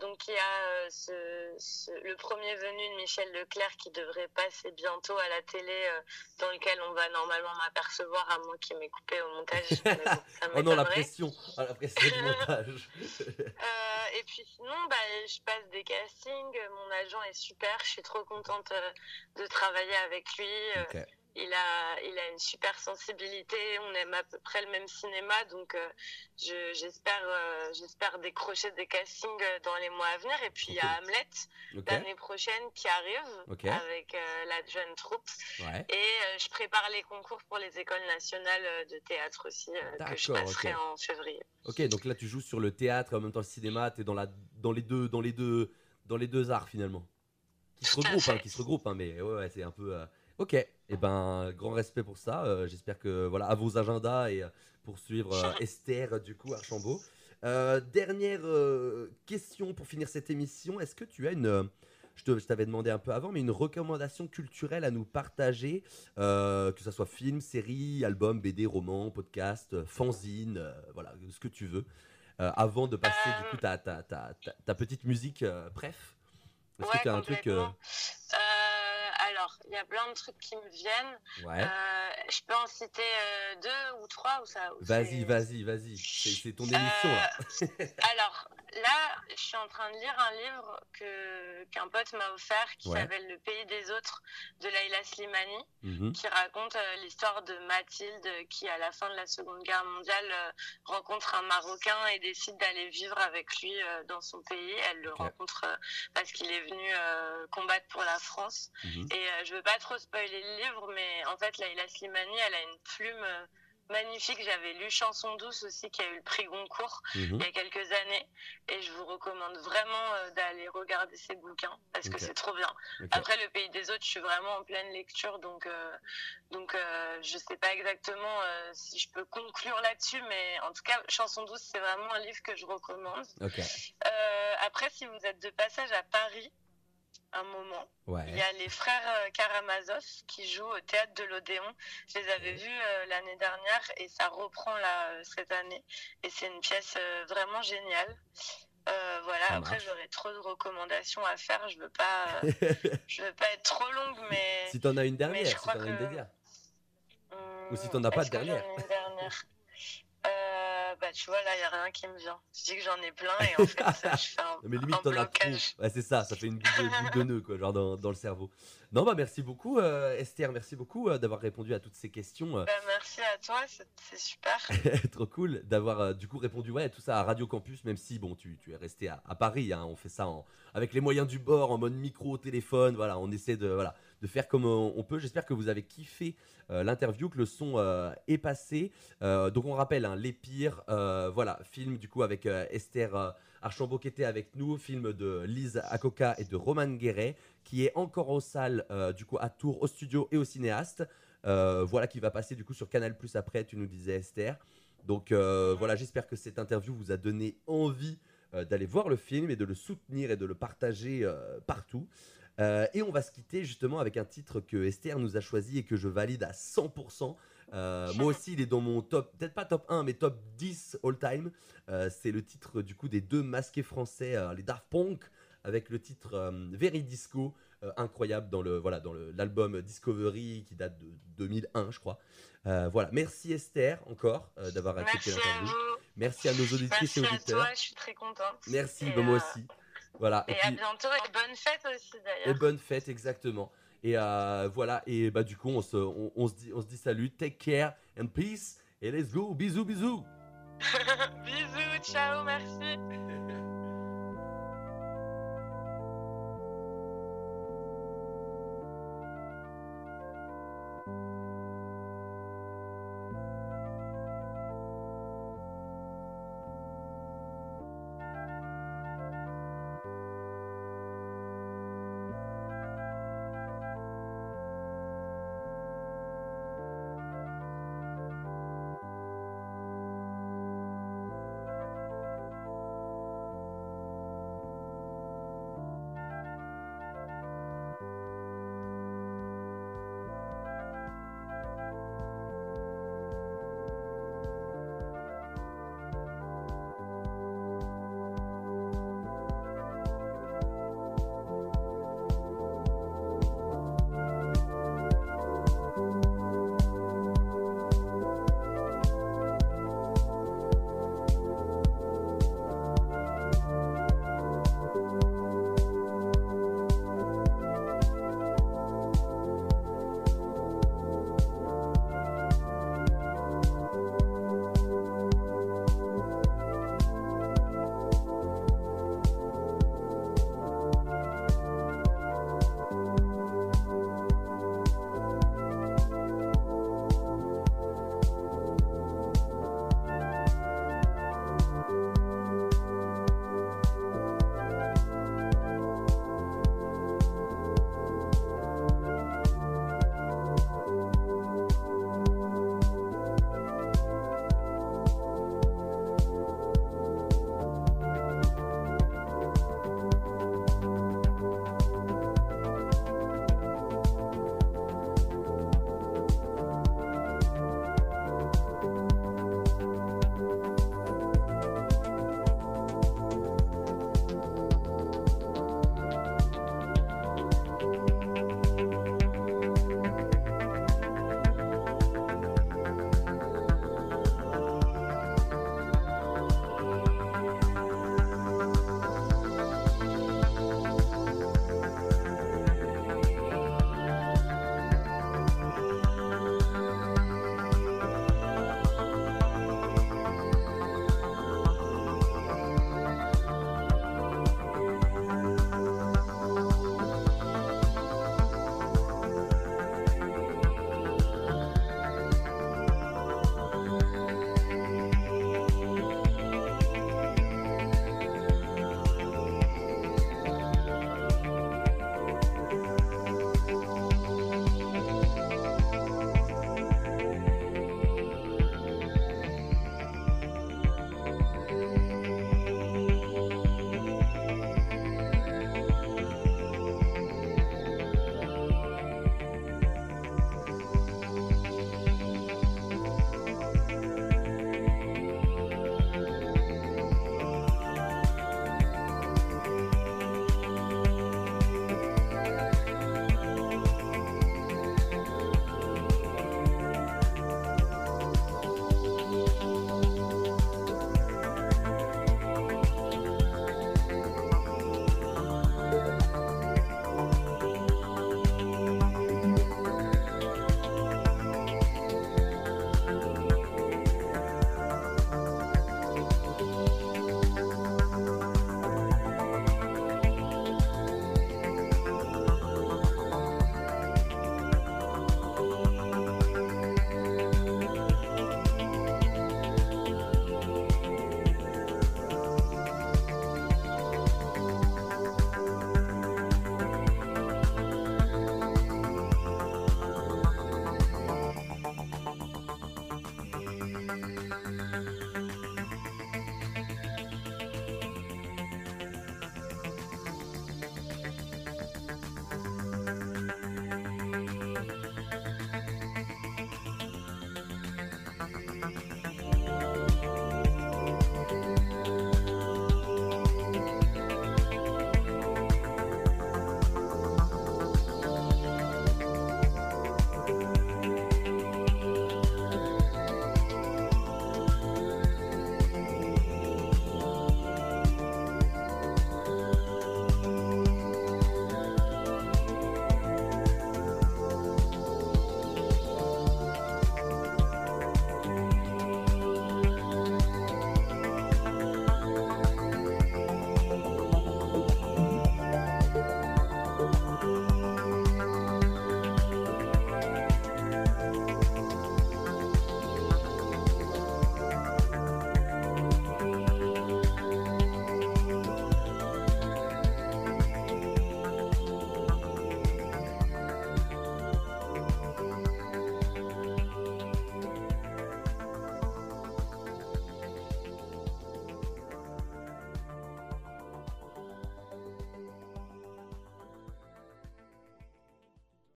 Donc il y a ce, ce- le premier venu de Michel Leclerc qui devrait passer bientôt à la télé, dans lequel on va normalement m'apercevoir à moins qu'il m'ait coupé au montage. mais bon, ça oh non, la pression, Ah, la pression du montage. Et puis sinon, bah, je passe des castings. Mon agent est super. Je suis trop contente euh, de travailler avec lui. Euh. Il a, il a une super sensibilité. On aime à peu près le même cinéma, donc euh, je- j'espère, j'espère décrocher des castings dans les mois à venir. Et puis il y a Hamlet l'année prochaine qui arrive avec la jeune troupe. Ouais. Et je prépare les concours pour les écoles nationales de théâtre aussi que je passerai en février. Ok, donc là tu joues sur le théâtre et en même temps le cinéma, t'es dans la, dans les deux, dans les deux, dans les deux arts finalement, qui se regroupent, hein, qui se regroupent, hein, mais ouais, ouais, c'est un peu. euh, Ok, et ben grand respect pour ça. euh, J'espère que voilà à vos agendas et euh, pour suivre euh, Esther du coup Archambault. Dernière question pour finir cette émission. Est-ce que tu as une, je t'avais demandé un peu avant, mais une recommandation culturelle à nous partager, euh, que ce soit film, série, album, BD, roman, podcast, fanzine, euh, voilà, ce que tu veux, avant de passer du coup ta, ta, ta, ta, ta petite musique euh, bref. Est-ce que tu as un truc euh. Euh, alors, il y a plein de trucs qui me viennent. Ouais. Euh, je peux en citer euh, deux ou trois ou ça Vas-y, vas-y, vas-y. C'est c'est ton émission là. Alors là, je suis en train de lire un livre que qu'un pote m'a offert qui Ouais. s'appelle Le pays des autres de Laila Slimani, Mhm. qui raconte euh, l'histoire de Mathilde qui, à la fin de la Seconde Guerre mondiale, euh, rencontre un Marocain et décide d'aller vivre avec lui euh, dans son pays. Elle le rencontre euh, parce qu'il est venu euh, combattre pour la France. Mhm. Et euh, je veux pas trop spoiler le livre, mais en fait, Laila Slimani, elle a une plume euh, magnifique. J'avais lu Chanson douce aussi, qui a eu le prix Goncourt Mhm. il y a quelques années. Et je vous recommande vraiment euh, d'aller regarder ses bouquins, parce que c'est trop bien. Après, Le Pays des Autres, je suis vraiment en pleine lecture, donc, euh, donc euh, je sais pas exactement euh, si je peux conclure là-dessus, mais en tout cas, Chanson douce, c'est vraiment un livre que je recommande. Après, si vous êtes de passage à Paris, un moment, Ouais. il y a les frères euh, Karamazov qui jouent au théâtre de l'Odéon. Je les avais vus euh, l'année dernière et ça reprend là euh, cette année. Et c'est une pièce vraiment géniale. Euh, voilà, Ça après j'aurais trop de recommandations à faire. Je veux pas, je veux pas être trop longue, mais. Si t'en as une dernière, si t'en as une que- dernière. Hum, Ou si t'en as pas de dernière? Bah tu vois là, il y a rien qui me vient. Je dis que j'en ai plein et en fait, euh, je fais un, Mais limite, t'en as trop. Ouais, c'est ça, ça fait une boule de, de nœud, quoi, genre dans, dans le cerveau. Non, bah merci beaucoup, euh, Esther, merci beaucoup euh, d'avoir répondu à toutes ces questions. euh, Bah, merci à toi, c'est c'est super. Trop cool d'avoir euh, du coup répondu ouais, à tout ça à Radio Campus, même si bon, tu, tu es resté à, à Paris. hein, on fait ça en- avec les moyens du bord, en mode micro, téléphone. Voilà, on essaie de. Voilà, de faire comme on on peut. J'espère que vous avez kiffé euh, l'interview, que le son euh, est passé. Euh, donc on rappelle, hein, Les Pires, euh, voilà, film du coup avec euh, Esther euh, Archambault qui était avec nous, film de Lise Akoka et de Roman Guéret, qui est encore aux salles euh, du coup à Tours, au studio et au cinéaste. Euh, voilà, qui va passer du coup sur Canal Plus après, tu nous disais Esther. Donc euh, voilà, j'espère que cette interview vous a donné envie euh, d'aller voir le film et de le soutenir et de le partager euh, partout. Euh, et on va se quitter justement avec un titre que Esther nous a choisi et que je valide à 100%. Euh, moi aussi, il est dans mon top, peut-être pas top 1, mais top 10 all time. Euh, c'est le titre du coup des deux masqués français, les Daft Punk, avec le titre Very Disco, incroyable dans le voilà dans l'album Discovery qui date de 2001, je crois. Voilà, merci Esther encore d'avoir accepté Merci à l'interview. Merci à nos auditrices Merci et à auditeurs. toi, je suis très contente. Merci, bah, moi aussi. Voilà. Et, Et, à bientôt et bonne fête aussi et d'ailleurs. bonne fête, exactement. Et euh, voilà. Et bah du coup, on se, on, on se dit, on se dit salut, take care and peace. Et let's go, bisous, bisous. Bisous, ciao, merci.